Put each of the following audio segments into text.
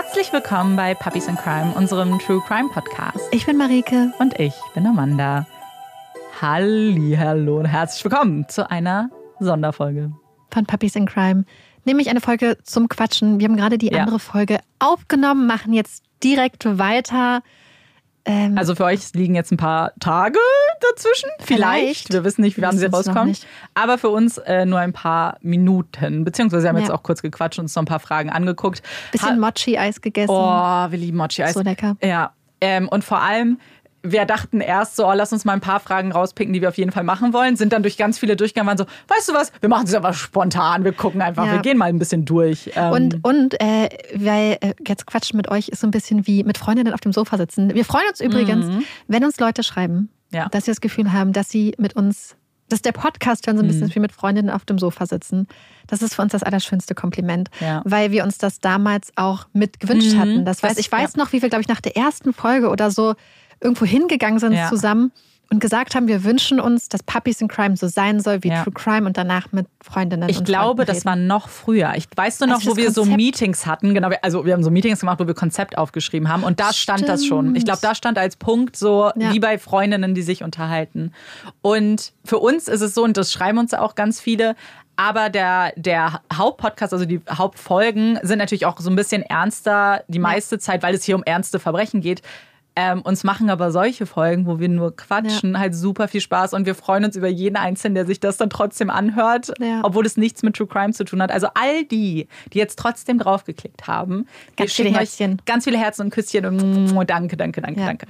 Herzlich willkommen bei Puppies in Crime, unserem True Crime Podcast. Ich bin Marike. Und ich bin Amanda. Halli, hallo und herzlich willkommen zu einer Sonderfolge von Puppies in Crime. Nämlich eine Folge zum Quatschen. Wir haben gerade die ja. andere Folge aufgenommen, machen jetzt direkt weiter. Ähm, also für euch liegen jetzt ein paar Tage dazwischen. Vielleicht. vielleicht. Wir wissen nicht, wie wann sie rauskommen. Aber für uns äh, nur ein paar Minuten. Beziehungsweise wir haben ja. jetzt auch kurz gequatscht und uns noch ein paar Fragen angeguckt. Bisschen Mochi-Eis gegessen. Oh, wir lieben Mochi-Eis. So lecker. Ja. Ähm, und vor allem, wir dachten erst so, oh, lass uns mal ein paar Fragen rauspicken, die wir auf jeden Fall machen wollen. Sind dann durch ganz viele durchgegangen, waren so, weißt du was, wir machen es aber spontan, wir gucken einfach, ja. wir gehen mal ein bisschen durch. Ähm und und äh, weil äh, jetzt quatschen mit euch ist so ein bisschen wie mit Freundinnen auf dem Sofa sitzen. Wir freuen uns übrigens, mhm. wenn uns Leute schreiben, ja. dass sie das Gefühl haben, dass sie mit uns dass der Podcast hören so ein bisschen mhm. wie mit Freundinnen auf dem Sofa sitzen. Das ist für uns das allerschönste Kompliment, ja. weil wir uns das damals auch mit gewünscht mhm. hatten. Das weiß, ich weiß ja. noch, wie wir, glaube ich, nach der ersten Folge oder so irgendwo hingegangen sind zusammen und gesagt haben, wir wünschen uns, dass Puppies in Crime so sein soll wie ja. True Crime und danach mit Freundinnen. Ich glaube, das war noch früher. Ich weißt du noch, also wo wir Konzept so Meetings hatten. Genau, also wir haben so Meetings gemacht, wo wir Konzept aufgeschrieben haben und da stand Stimmt. das schon. Ich glaube, da stand als Punkt so ja. wie bei Freundinnen, die sich unterhalten. Und für uns ist es so und das schreiben uns auch ganz viele. Aber der, der Hauptpodcast, also die Hauptfolgen, sind natürlich auch so ein bisschen ernster die meiste Zeit, weil es hier um ernste Verbrechen geht. Ähm, uns machen aber solche Folgen, wo wir nur quatschen, ja. halt super viel Spaß und wir freuen uns über jeden Einzelnen, der sich das dann trotzdem anhört, ja. obwohl es nichts mit True Crime zu tun hat. Also all die, die jetzt trotzdem draufgeklickt haben, ganz viele Herzchen. Ganz viele Herzen und Küsschen und danke, danke, danke, ja. danke.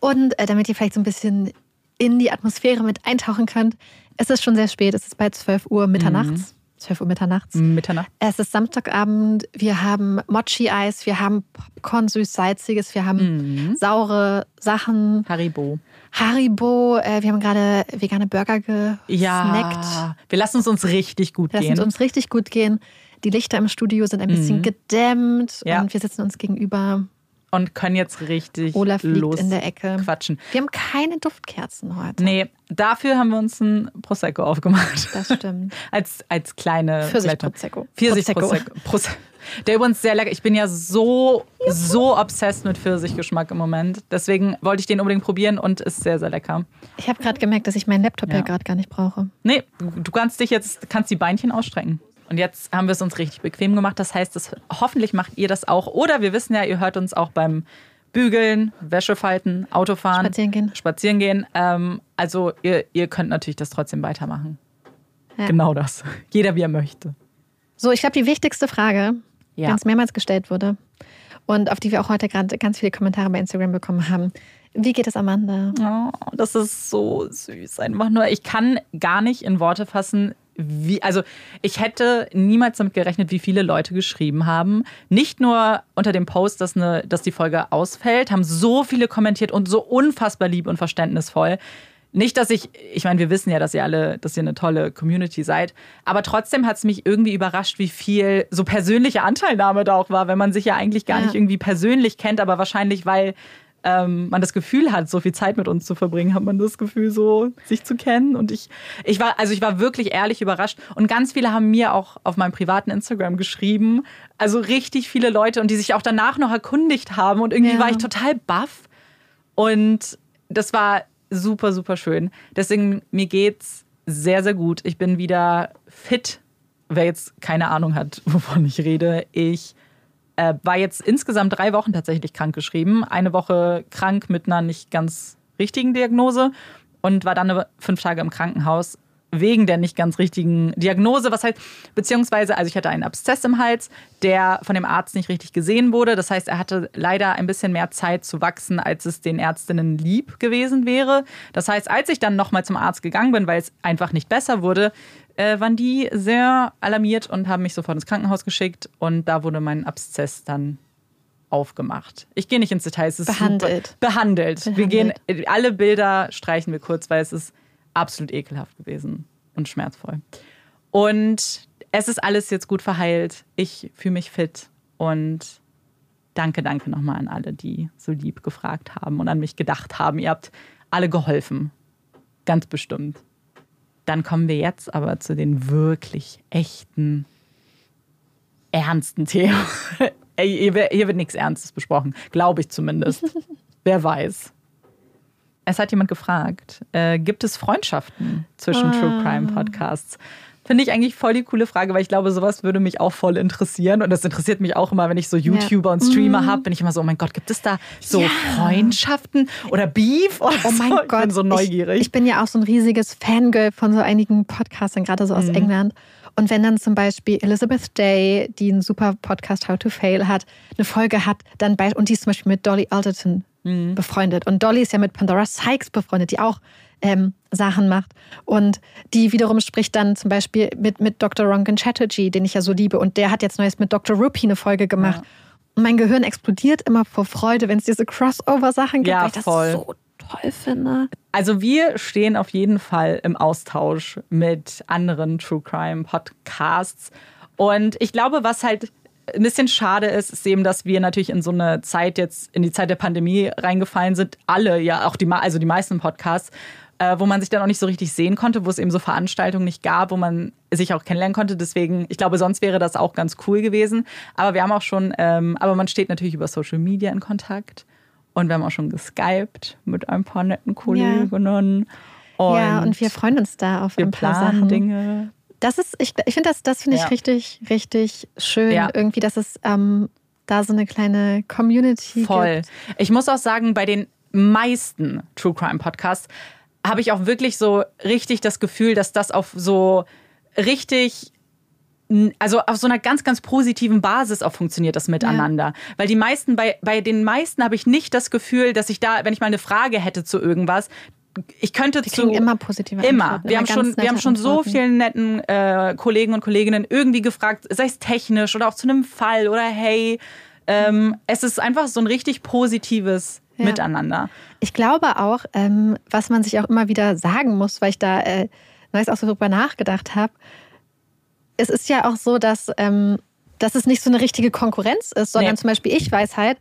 Und äh, damit ihr vielleicht so ein bisschen in die Atmosphäre mit eintauchen könnt, es ist schon sehr spät, es ist bei 12 Uhr mitternachts. Mhm. 12 Uhr mitternachts. Mitternacht. Es ist Samstagabend. Wir haben Mochi-Eis, wir haben Popcorn süß-salziges, wir haben mhm. saure Sachen. Haribo. Haribo. Äh, wir haben gerade vegane Burger gesnackt. Ja, wir lassen es uns richtig gut wir gehen. Lassen es uns richtig gut gehen. Die Lichter im Studio sind ein bisschen mhm. gedämmt ja. und wir sitzen uns gegenüber und können jetzt richtig Olaf los in der Ecke. quatschen. Wir haben keine Duftkerzen heute. Nee, dafür haben wir uns ein Prosecco aufgemacht. Das stimmt. als, als kleine Pfirsich-Prosecco. Pfirsich-Prosecco. Prosecco. Der übrigens sehr lecker. Ich bin ja so, so obsessed mit Pfirsichgeschmack im Moment. Deswegen wollte ich den unbedingt probieren und ist sehr, sehr lecker. Ich habe gerade gemerkt, dass ich meinen Laptop ja, ja gerade gar nicht brauche. Nee, du kannst dich jetzt, kannst die Beinchen ausstrecken. Und jetzt haben wir es uns richtig bequem gemacht. Das heißt, das, hoffentlich macht ihr das auch. Oder wir wissen ja, ihr hört uns auch beim Bügeln, Wäsche falten, Autofahren, spazieren gehen. Spazieren gehen. Ähm, also ihr, ihr könnt natürlich das trotzdem weitermachen. Ja. Genau das. Jeder wie er möchte. So, ich glaube, die wichtigste Frage, ja. die uns mehrmals gestellt wurde und auf die wir auch heute gerade ganz viele Kommentare bei Instagram bekommen haben. Wie geht es Amanda? Oh, das ist so süß. Einfach nur, ich kann gar nicht in Worte fassen, wie, also ich hätte niemals damit gerechnet, wie viele Leute geschrieben haben. Nicht nur unter dem Post, dass, eine, dass die Folge ausfällt, haben so viele kommentiert und so unfassbar lieb und verständnisvoll. Nicht, dass ich, ich meine, wir wissen ja, dass ihr alle, dass ihr eine tolle Community seid, aber trotzdem hat es mich irgendwie überrascht, wie viel so persönliche Anteilnahme da auch war, wenn man sich ja eigentlich gar ja. nicht irgendwie persönlich kennt, aber wahrscheinlich, weil ähm, man das Gefühl hat, so viel Zeit mit uns zu verbringen, hat man das Gefühl, so sich zu kennen. Und ich, ich war, also ich war wirklich ehrlich überrascht. Und ganz viele haben mir auch auf meinem privaten Instagram geschrieben. Also richtig viele Leute und die sich auch danach noch erkundigt haben. Und irgendwie ja. war ich total baff. Und das war super, super schön. Deswegen, mir geht's sehr, sehr gut. Ich bin wieder fit. Wer jetzt keine Ahnung hat, wovon ich rede, ich äh, war jetzt insgesamt drei Wochen tatsächlich krank geschrieben. Eine Woche krank mit einer nicht ganz richtigen Diagnose und war dann fünf Tage im Krankenhaus wegen der nicht ganz richtigen Diagnose. Was heißt, beziehungsweise, also ich hatte einen Abszess im Hals, der von dem Arzt nicht richtig gesehen wurde. Das heißt, er hatte leider ein bisschen mehr Zeit zu wachsen, als es den Ärztinnen lieb gewesen wäre. Das heißt, als ich dann nochmal zum Arzt gegangen bin, weil es einfach nicht besser wurde, äh, waren die sehr alarmiert und haben mich sofort ins Krankenhaus geschickt und da wurde mein Abszess dann aufgemacht. Ich gehe nicht ins Detail, es ist behandelt. Super, behandelt. behandelt. Wir gehen alle Bilder streichen wir kurz, weil es ist absolut ekelhaft gewesen und schmerzvoll. Und es ist alles jetzt gut verheilt. Ich fühle mich fit und danke, danke nochmal an alle, die so lieb gefragt haben und an mich gedacht haben. Ihr habt alle geholfen. Ganz bestimmt. Dann kommen wir jetzt aber zu den wirklich echten, ernsten Themen. Hier wird nichts Ernstes besprochen. Glaube ich zumindest. Wer weiß. Es hat jemand gefragt, äh, gibt es Freundschaften zwischen ah. True Crime Podcasts? Finde ich eigentlich voll die coole Frage, weil ich glaube, sowas würde mich auch voll interessieren. Und das interessiert mich auch immer, wenn ich so YouTuber ja. und Streamer mm. habe, bin ich immer so, oh mein Gott, gibt es da so ja. Freundschaften oder Beef? Oder oh mein so? Gott. Ich bin so neugierig. Ich, ich, bin ja auch so ein riesiges Fangirl von so einigen Podcastern, gerade so aus mm. England. Und wenn dann zum Beispiel Elizabeth Day, die einen super Podcast How to Fail hat, eine Folge hat, dann bei, und die ist zum Beispiel mit Dolly Alderton mhm. befreundet. Und Dolly ist ja mit Pandora Sykes befreundet, die auch ähm, Sachen macht. Und die wiederum spricht dann zum Beispiel mit, mit Dr. Rongan Chatterjee, den ich ja so liebe. Und der hat jetzt neues mit Dr. Rupi eine Folge gemacht. Ja. Und mein Gehirn explodiert immer vor Freude, wenn es diese Crossover-Sachen gibt, ja, weil ich das voll. so toll finde. Also wir stehen auf jeden Fall im Austausch mit anderen True Crime Podcasts. Und ich glaube, was halt ein bisschen schade ist, ist eben, dass wir natürlich in so eine Zeit jetzt, in die Zeit der Pandemie reingefallen sind. Alle, ja, auch die, also die meisten Podcasts, äh, wo man sich dann auch nicht so richtig sehen konnte, wo es eben so Veranstaltungen nicht gab, wo man sich auch kennenlernen konnte. Deswegen, ich glaube, sonst wäre das auch ganz cool gewesen. Aber wir haben auch schon, ähm, aber man steht natürlich über Social Media in Kontakt. Und wir haben auch schon geskypt mit ein paar netten Kolleginnen. Ja. Und ja, und wir freuen uns da auf ein paar Sachen. Dinge. Das ist, ich, ich finde das, das finde ich ja. richtig, richtig schön. Ja. Irgendwie, dass es ähm, da so eine kleine Community Voll. gibt. Ich muss auch sagen, bei den meisten True Crime Podcasts habe ich auch wirklich so richtig das Gefühl, dass das auf so richtig also auf so einer ganz, ganz positiven Basis auch funktioniert das miteinander. Ja. Weil die meisten, bei, bei den meisten habe ich nicht das Gefühl, dass ich da, wenn ich mal eine Frage hätte zu irgendwas, ich könnte zu immer positive immer. Antworten, wir haben schon, wir haben schon so vielen netten äh, Kollegen und Kolleginnen irgendwie gefragt, sei es technisch oder auch zu einem Fall oder hey, ähm, es ist einfach so ein richtig positives ja. Miteinander. Ich glaube auch, ähm, was man sich auch immer wieder sagen muss, weil ich da äh, neues auch so drüber nachgedacht habe. Es ist ja auch so, dass, ähm, dass es nicht so eine richtige Konkurrenz ist, sondern nee. zum Beispiel ich weiß halt,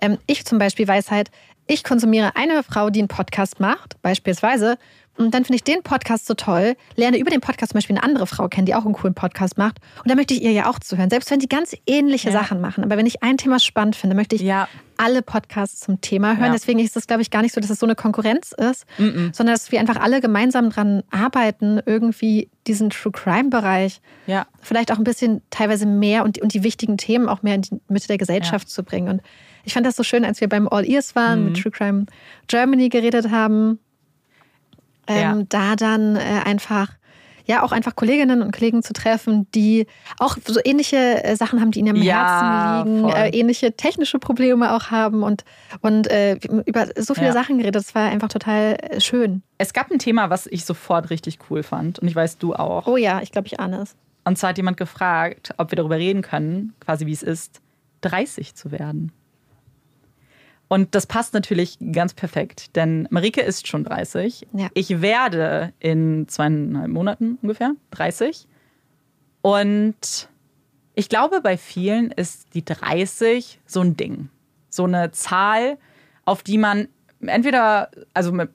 ähm, ich zum Beispiel weiß halt, ich konsumiere eine Frau, die einen Podcast macht, beispielsweise, und dann finde ich den Podcast so toll, lerne über den Podcast zum Beispiel eine andere Frau kennen, die auch einen coolen Podcast macht. Und da möchte ich ihr ja auch zuhören, selbst wenn die ganz ähnliche ja. Sachen machen. Aber wenn ich ein Thema spannend finde, möchte ich ja. alle Podcasts zum Thema hören. Ja. Deswegen ist es, glaube ich, gar nicht so, dass es so eine Konkurrenz ist, mm -mm. sondern dass wir einfach alle gemeinsam dran arbeiten, irgendwie diesen True Crime-Bereich vielleicht auch ein bisschen teilweise mehr und, und die wichtigen Themen auch mehr in die Mitte der Gesellschaft zu bringen. Und ich fand das so schön, als wir beim All Ears waren, mhm. mit True Crime Germany geredet haben. Ähm, ja. Da dann äh, einfach ja auch einfach Kolleginnen und Kollegen zu treffen, die auch so ähnliche äh, Sachen haben, die ihnen am ja, Herzen liegen, äh, ähnliche technische Probleme auch haben und, und äh, über so viele ja. Sachen geredet. Das war einfach total äh, schön. Es gab ein Thema, was ich sofort richtig cool fand und ich weiß, du auch. Oh ja, ich glaube, ich ahne es. Und zwar hat jemand gefragt, ob wir darüber reden können, quasi wie es ist, 30 zu werden. Und das passt natürlich ganz perfekt, denn Marike ist schon 30. Ja. Ich werde in zweieinhalb Monaten ungefähr 30. Und ich glaube, bei vielen ist die 30 so ein Ding. So eine Zahl, auf die man entweder, also mit,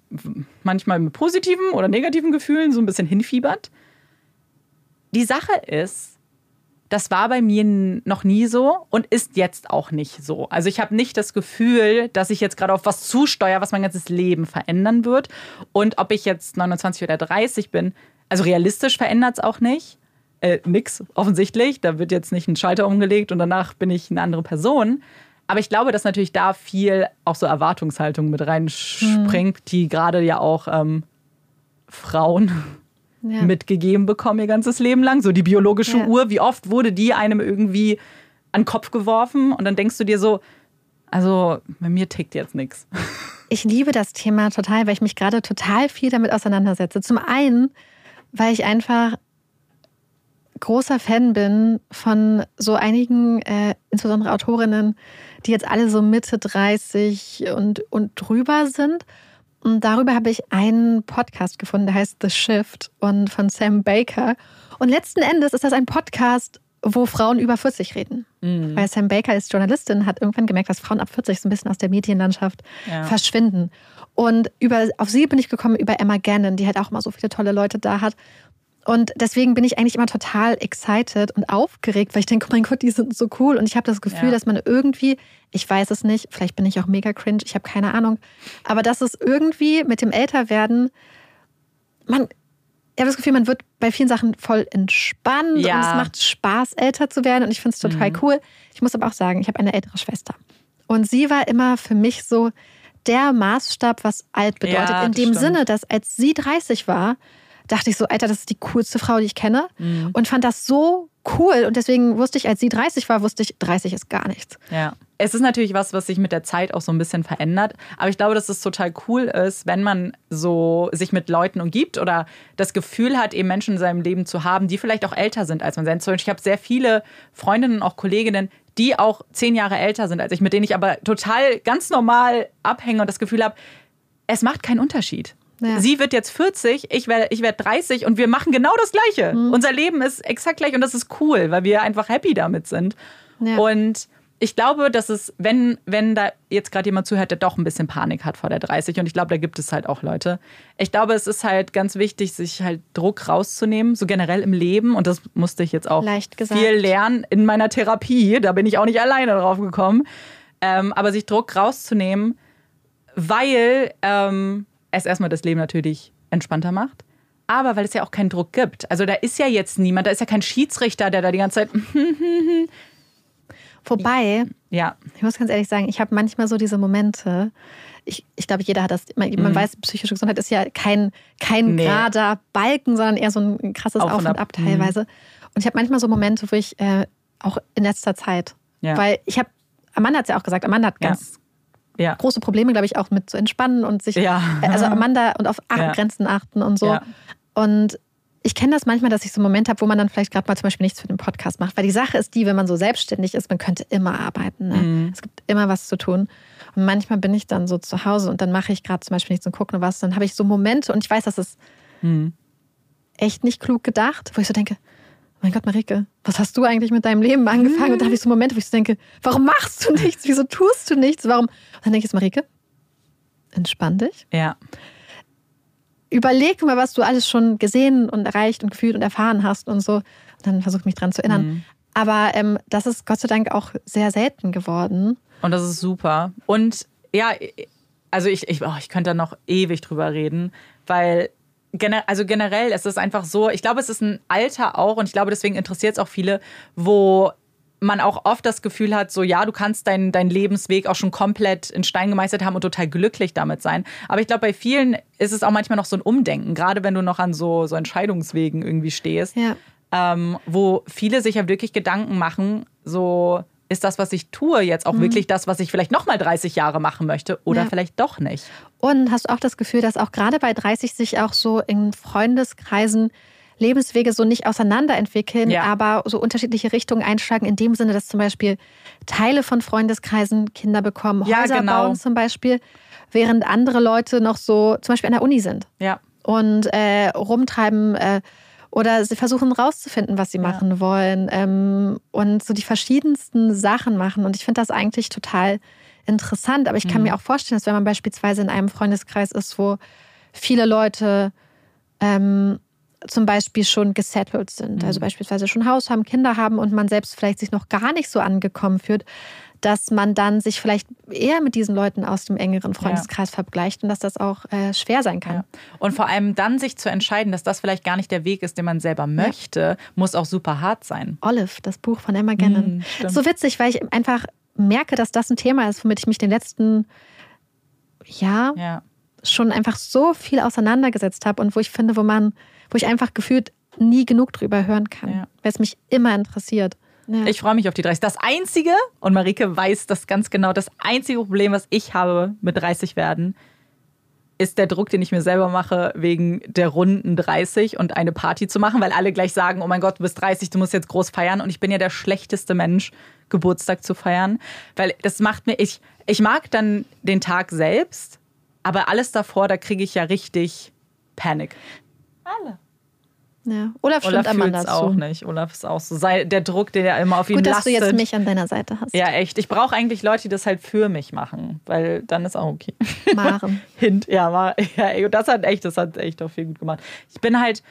manchmal mit positiven oder negativen Gefühlen so ein bisschen hinfiebert. Die Sache ist, das war bei mir noch nie so und ist jetzt auch nicht so. Also ich habe nicht das Gefühl, dass ich jetzt gerade auf was zusteuere, was mein ganzes Leben verändern wird. Und ob ich jetzt 29 oder 30 bin, also realistisch verändert es auch nicht. Äh, nix, offensichtlich. Da wird jetzt nicht ein Schalter umgelegt und danach bin ich eine andere Person. Aber ich glaube, dass natürlich da viel auch so Erwartungshaltung mit reinspringt, hm. die gerade ja auch ähm, Frauen ja. mitgegeben bekommen ihr ganzes Leben lang. So die biologische ja. Uhr, wie oft wurde die einem irgendwie an den Kopf geworfen und dann denkst du dir so, also bei mir tickt jetzt nichts. Ich liebe das Thema total, weil ich mich gerade total viel damit auseinandersetze. Zum einen, weil ich einfach großer Fan bin von so einigen, äh, insbesondere Autorinnen, die jetzt alle so Mitte 30 und, und drüber sind und darüber habe ich einen Podcast gefunden, der heißt The Shift und von Sam Baker. Und letzten Endes ist das ein Podcast, wo Frauen über 40 reden. Mhm. Weil Sam Baker ist Journalistin, hat irgendwann gemerkt, dass Frauen ab 40 so ein bisschen aus der Medienlandschaft ja. verschwinden. Und über, auf sie bin ich gekommen über Emma Gannon, die halt auch immer so viele tolle Leute da hat. Und deswegen bin ich eigentlich immer total excited und aufgeregt, weil ich denke, oh mein Gott, die sind so cool. Und ich habe das Gefühl, ja. dass man irgendwie, ich weiß es nicht, vielleicht bin ich auch mega cringe, ich habe keine Ahnung, aber dass es irgendwie mit dem Älterwerden, man, ich habe das Gefühl, man wird bei vielen Sachen voll entspannt ja. und es macht Spaß, älter zu werden. Und ich finde es total mhm. cool. Ich muss aber auch sagen, ich habe eine ältere Schwester. Und sie war immer für mich so der Maßstab, was alt bedeutet. Ja, in dem stimmt. Sinne, dass als sie 30 war, dachte ich so, Alter, das ist die coolste Frau, die ich kenne. Mhm. Und fand das so cool. Und deswegen wusste ich, als sie 30 war, wusste ich, 30 ist gar nichts. Ja. Es ist natürlich was, was sich mit der Zeit auch so ein bisschen verändert. Aber ich glaube, dass es total cool ist, wenn man so sich mit Leuten umgibt oder das Gefühl hat, eben Menschen in seinem Leben zu haben, die vielleicht auch älter sind als man selbst. Ich habe sehr viele Freundinnen, auch Kolleginnen, die auch zehn Jahre älter sind als ich, mit denen ich aber total ganz normal abhänge und das Gefühl habe, es macht keinen Unterschied. Ja. Sie wird jetzt 40, ich werde ich werd 30 und wir machen genau das Gleiche. Mhm. Unser Leben ist exakt gleich und das ist cool, weil wir einfach happy damit sind. Ja. Und ich glaube, dass es, wenn, wenn da jetzt gerade jemand zuhört, der doch ein bisschen Panik hat vor der 30, und ich glaube, da gibt es halt auch Leute. Ich glaube, es ist halt ganz wichtig, sich halt Druck rauszunehmen, so generell im Leben. Und das musste ich jetzt auch viel lernen in meiner Therapie. Da bin ich auch nicht alleine drauf gekommen. Ähm, aber sich Druck rauszunehmen, weil ähm, es erstmal das Leben natürlich entspannter macht. Aber weil es ja auch keinen Druck gibt. Also da ist ja jetzt niemand, da ist ja kein Schiedsrichter, der da die ganze Zeit. Wobei, ja. ich muss ganz ehrlich sagen, ich habe manchmal so diese Momente, ich, ich glaube, jeder hat das, man, mhm. man, weiß, psychische Gesundheit ist ja kein, kein nee. gerader Balken, sondern eher so ein krasses Auf, Auf und, Ab, ab teilweise. Mhm. Und ich habe manchmal so Momente, wo ich äh, auch in letzter Zeit, ja. weil ich habe, Amanda hat es ja auch gesagt, Amanda hat ganz ja. Große Probleme, glaube ich, auch mit zu entspannen und sich, ja. also Amanda und auf ja. Grenzen achten und so. Und ich kenne das manchmal, dass ich so einen Moment habe, wo man dann vielleicht gerade mal zum Beispiel nichts für den Podcast macht. Weil die Sache ist die, wenn man so selbstständig ist, man könnte immer arbeiten. Ne? Mhm. Es gibt immer was zu tun. Und manchmal bin ich dann so zu Hause und dann mache ich gerade zum Beispiel nichts und gucke nur was. Dann habe ich so Momente und ich weiß, das ist mhm. echt nicht klug gedacht, wo ich so denke, mein Gott, Marike, was hast du eigentlich mit deinem Leben angefangen? Mhm. Und da habe ich so Momente, wo ich so denke, warum machst du nichts? Wieso tust du nichts? Warum? Und dann denke ich, Marike, entspann dich. Ja. Überleg mal, was du alles schon gesehen und erreicht und gefühlt und erfahren hast und so. Und dann versuch mich dran zu erinnern. Mhm. Aber ähm, das ist Gott sei Dank auch sehr selten geworden. Und das ist super. Und ja, also ich, ich, oh, ich könnte da noch ewig drüber reden, weil also generell ist es einfach so, ich glaube, es ist ein Alter auch und ich glaube, deswegen interessiert es auch viele, wo man auch oft das Gefühl hat, so ja, du kannst deinen dein Lebensweg auch schon komplett in Stein gemeistert haben und total glücklich damit sein. Aber ich glaube, bei vielen ist es auch manchmal noch so ein Umdenken, gerade wenn du noch an so, so Entscheidungswegen irgendwie stehst, ja. ähm, wo viele sich ja wirklich Gedanken machen, so ist das, was ich tue, jetzt auch mhm. wirklich das, was ich vielleicht nochmal 30 Jahre machen möchte oder ja. vielleicht doch nicht. Und hast du auch das Gefühl, dass auch gerade bei 30 sich auch so in Freundeskreisen Lebenswege so nicht auseinanderentwickeln, ja. aber so unterschiedliche Richtungen einschlagen, in dem Sinne, dass zum Beispiel Teile von Freundeskreisen Kinder bekommen, Häuser ja, genau. bauen zum Beispiel, während andere Leute noch so zum Beispiel an der Uni sind. Ja. Und äh, rumtreiben, äh, oder sie versuchen rauszufinden, was sie ja. machen wollen ähm, und so die verschiedensten Sachen machen. Und ich finde das eigentlich total interessant. Aber ich kann mhm. mir auch vorstellen, dass wenn man beispielsweise in einem Freundeskreis ist, wo viele Leute ähm, zum Beispiel schon gesettelt sind, also mhm. also beispielsweise schon Haus haben, Kinder haben und man selbst vielleicht sich noch gar nicht so angekommen fühlt, dass man dann sich vielleicht eher mit diesen Leuten aus dem engeren Freundeskreis ja. vergleicht und dass das auch äh, schwer sein kann. Ja. Und vor allem dann sich zu entscheiden, dass das vielleicht gar nicht der Weg ist, den man selber möchte, ja. muss auch super hart sein. Olive, das Buch von Emma Gannon. Mm, so witzig, weil ich einfach merke, dass das ein Thema ist, womit ich mich den letzten Jahr schon einfach so viel auseinandergesetzt habe und wo ich finde, wo man, wo ich einfach gefühlt nie genug drüber hören kann, weil es mich immer interessiert. Ja. Ich freue mich auf die 30. Das einzige, und Marike weiß das ganz genau, das einzige Problem, was ich habe mit 30 werden, ist der Druck, den ich mir selber mache, wegen der runden 30 und eine Party zu machen, weil alle gleich sagen, oh mein Gott, du bist 30, du musst jetzt groß feiern. Und ich bin ja der schlechteste Mensch, Geburtstag zu feiern. Weil das macht mir, ich, ich mag dann den Tag selbst, aber alles davor, da kriege ich ja richtig Panik. Alle. Ja. Olaf stimmt Olaf Amanda zu. auch nicht. Olaf ist auch so. Sei der Druck, den er immer auf ihn Gut, lastet. dass du jetzt mich an deiner Seite hast. Ja, echt. Ich brauche eigentlich Leute, die das halt für mich machen, weil dann ist auch okay. Maren. Hint, ja, war, ja, das hat echt, das hat echt auch viel gut gemacht. Ich bin halt,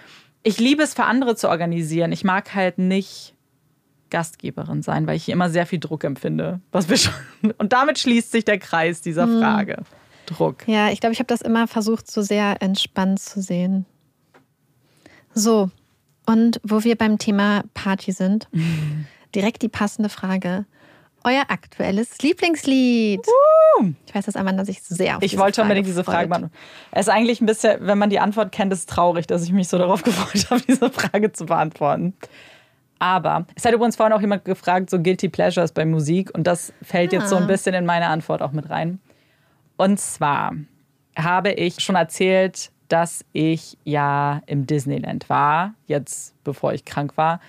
ich liebe es für andere zu organisieren. Ich mag halt nicht Gastgeberin sein, weil ich immer sehr viel Druck empfinde. Was wir schon, und damit schließt sich der Kreis dieser hm. Frage. Hm. Druck. Ja, ich glaube, ich habe das immer versucht, so sehr entspannt zu sehen. So, und wo wir beim Thema Party sind, direkt die passende Frage. Euer aktuelles Lieblingslied. Uh. Ich weiß, dass Amanda sich sehr auf Ich wollte unbedingt diese Frage machen. Es ist eigentlich ein bisschen, wenn man die Antwort kennt, ist es traurig, dass ich mich so darauf gefreut habe, diese Frage zu beantworten. Aber es hat übrigens vorhin auch jemand gefragt, so Guilty Pleasures bei Musik. Und das fällt ah. jetzt so ein ah. bisschen in meine Antwort auch mit rein. Und zwar habe ich schon erzählt, dass ich ja im Disneyland war, jetzt bevor ich krank war.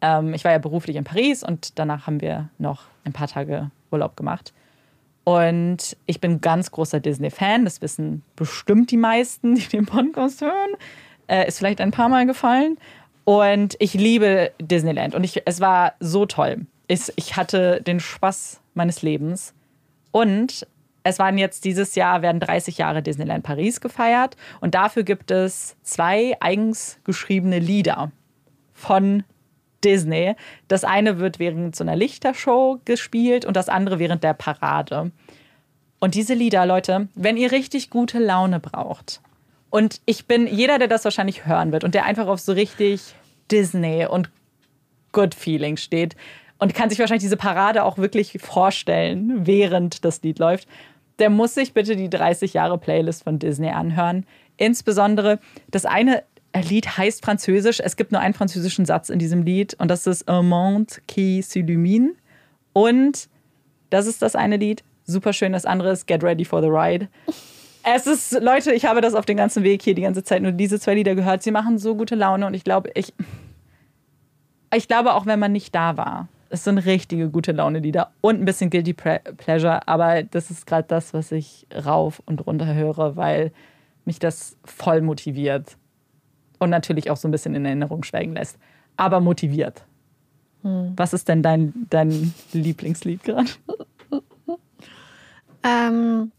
Ähm, ich war ja beruflich in Paris und danach haben wir noch ein paar Tage Urlaub gemacht. Und ich bin ganz großer Disney-Fan, das wissen bestimmt die meisten, die den Podcast hören. Äh, ist vielleicht ein paar Mal gefallen. Und ich liebe Disneyland und ich, es war so toll. Ich, ich hatte den Spaß meines Lebens. Und es waren jetzt dieses Jahr, werden 30 Jahre Disneyland Paris gefeiert. Und dafür gibt es zwei eigens geschriebene Lieder von Disney. Das eine wird während so einer Lichtershow gespielt und das andere während der Parade. Und diese Lieder, Leute, wenn ihr richtig gute Laune braucht, und ich bin jeder, der das wahrscheinlich hören wird und der einfach auf so richtig Disney und Good Feeling steht und kann sich wahrscheinlich diese Parade auch wirklich vorstellen, während das Lied läuft, der muss sich bitte die 30 Jahre Playlist von Disney anhören. Insbesondere das eine Lied heißt französisch. Es gibt nur einen französischen Satz in diesem Lied und das ist Un monde qui s'illumine. Und das ist das eine Lied. Super schön. Das andere ist Get Ready for the Ride. Es ist, Leute, ich habe das auf dem ganzen Weg hier die ganze Zeit nur diese zwei Lieder gehört. Sie machen so gute Laune und ich glaube, ich, ich glaube auch, wenn man nicht da war, es sind richtige gute Laune-Lieder und ein bisschen Guilty Pleasure, aber das ist gerade das, was ich rauf und runter höre, weil mich das voll motiviert und natürlich auch so ein bisschen in Erinnerung schwelgen lässt, aber motiviert. Hm. Was ist denn dein, dein Lieblingslied gerade? ähm,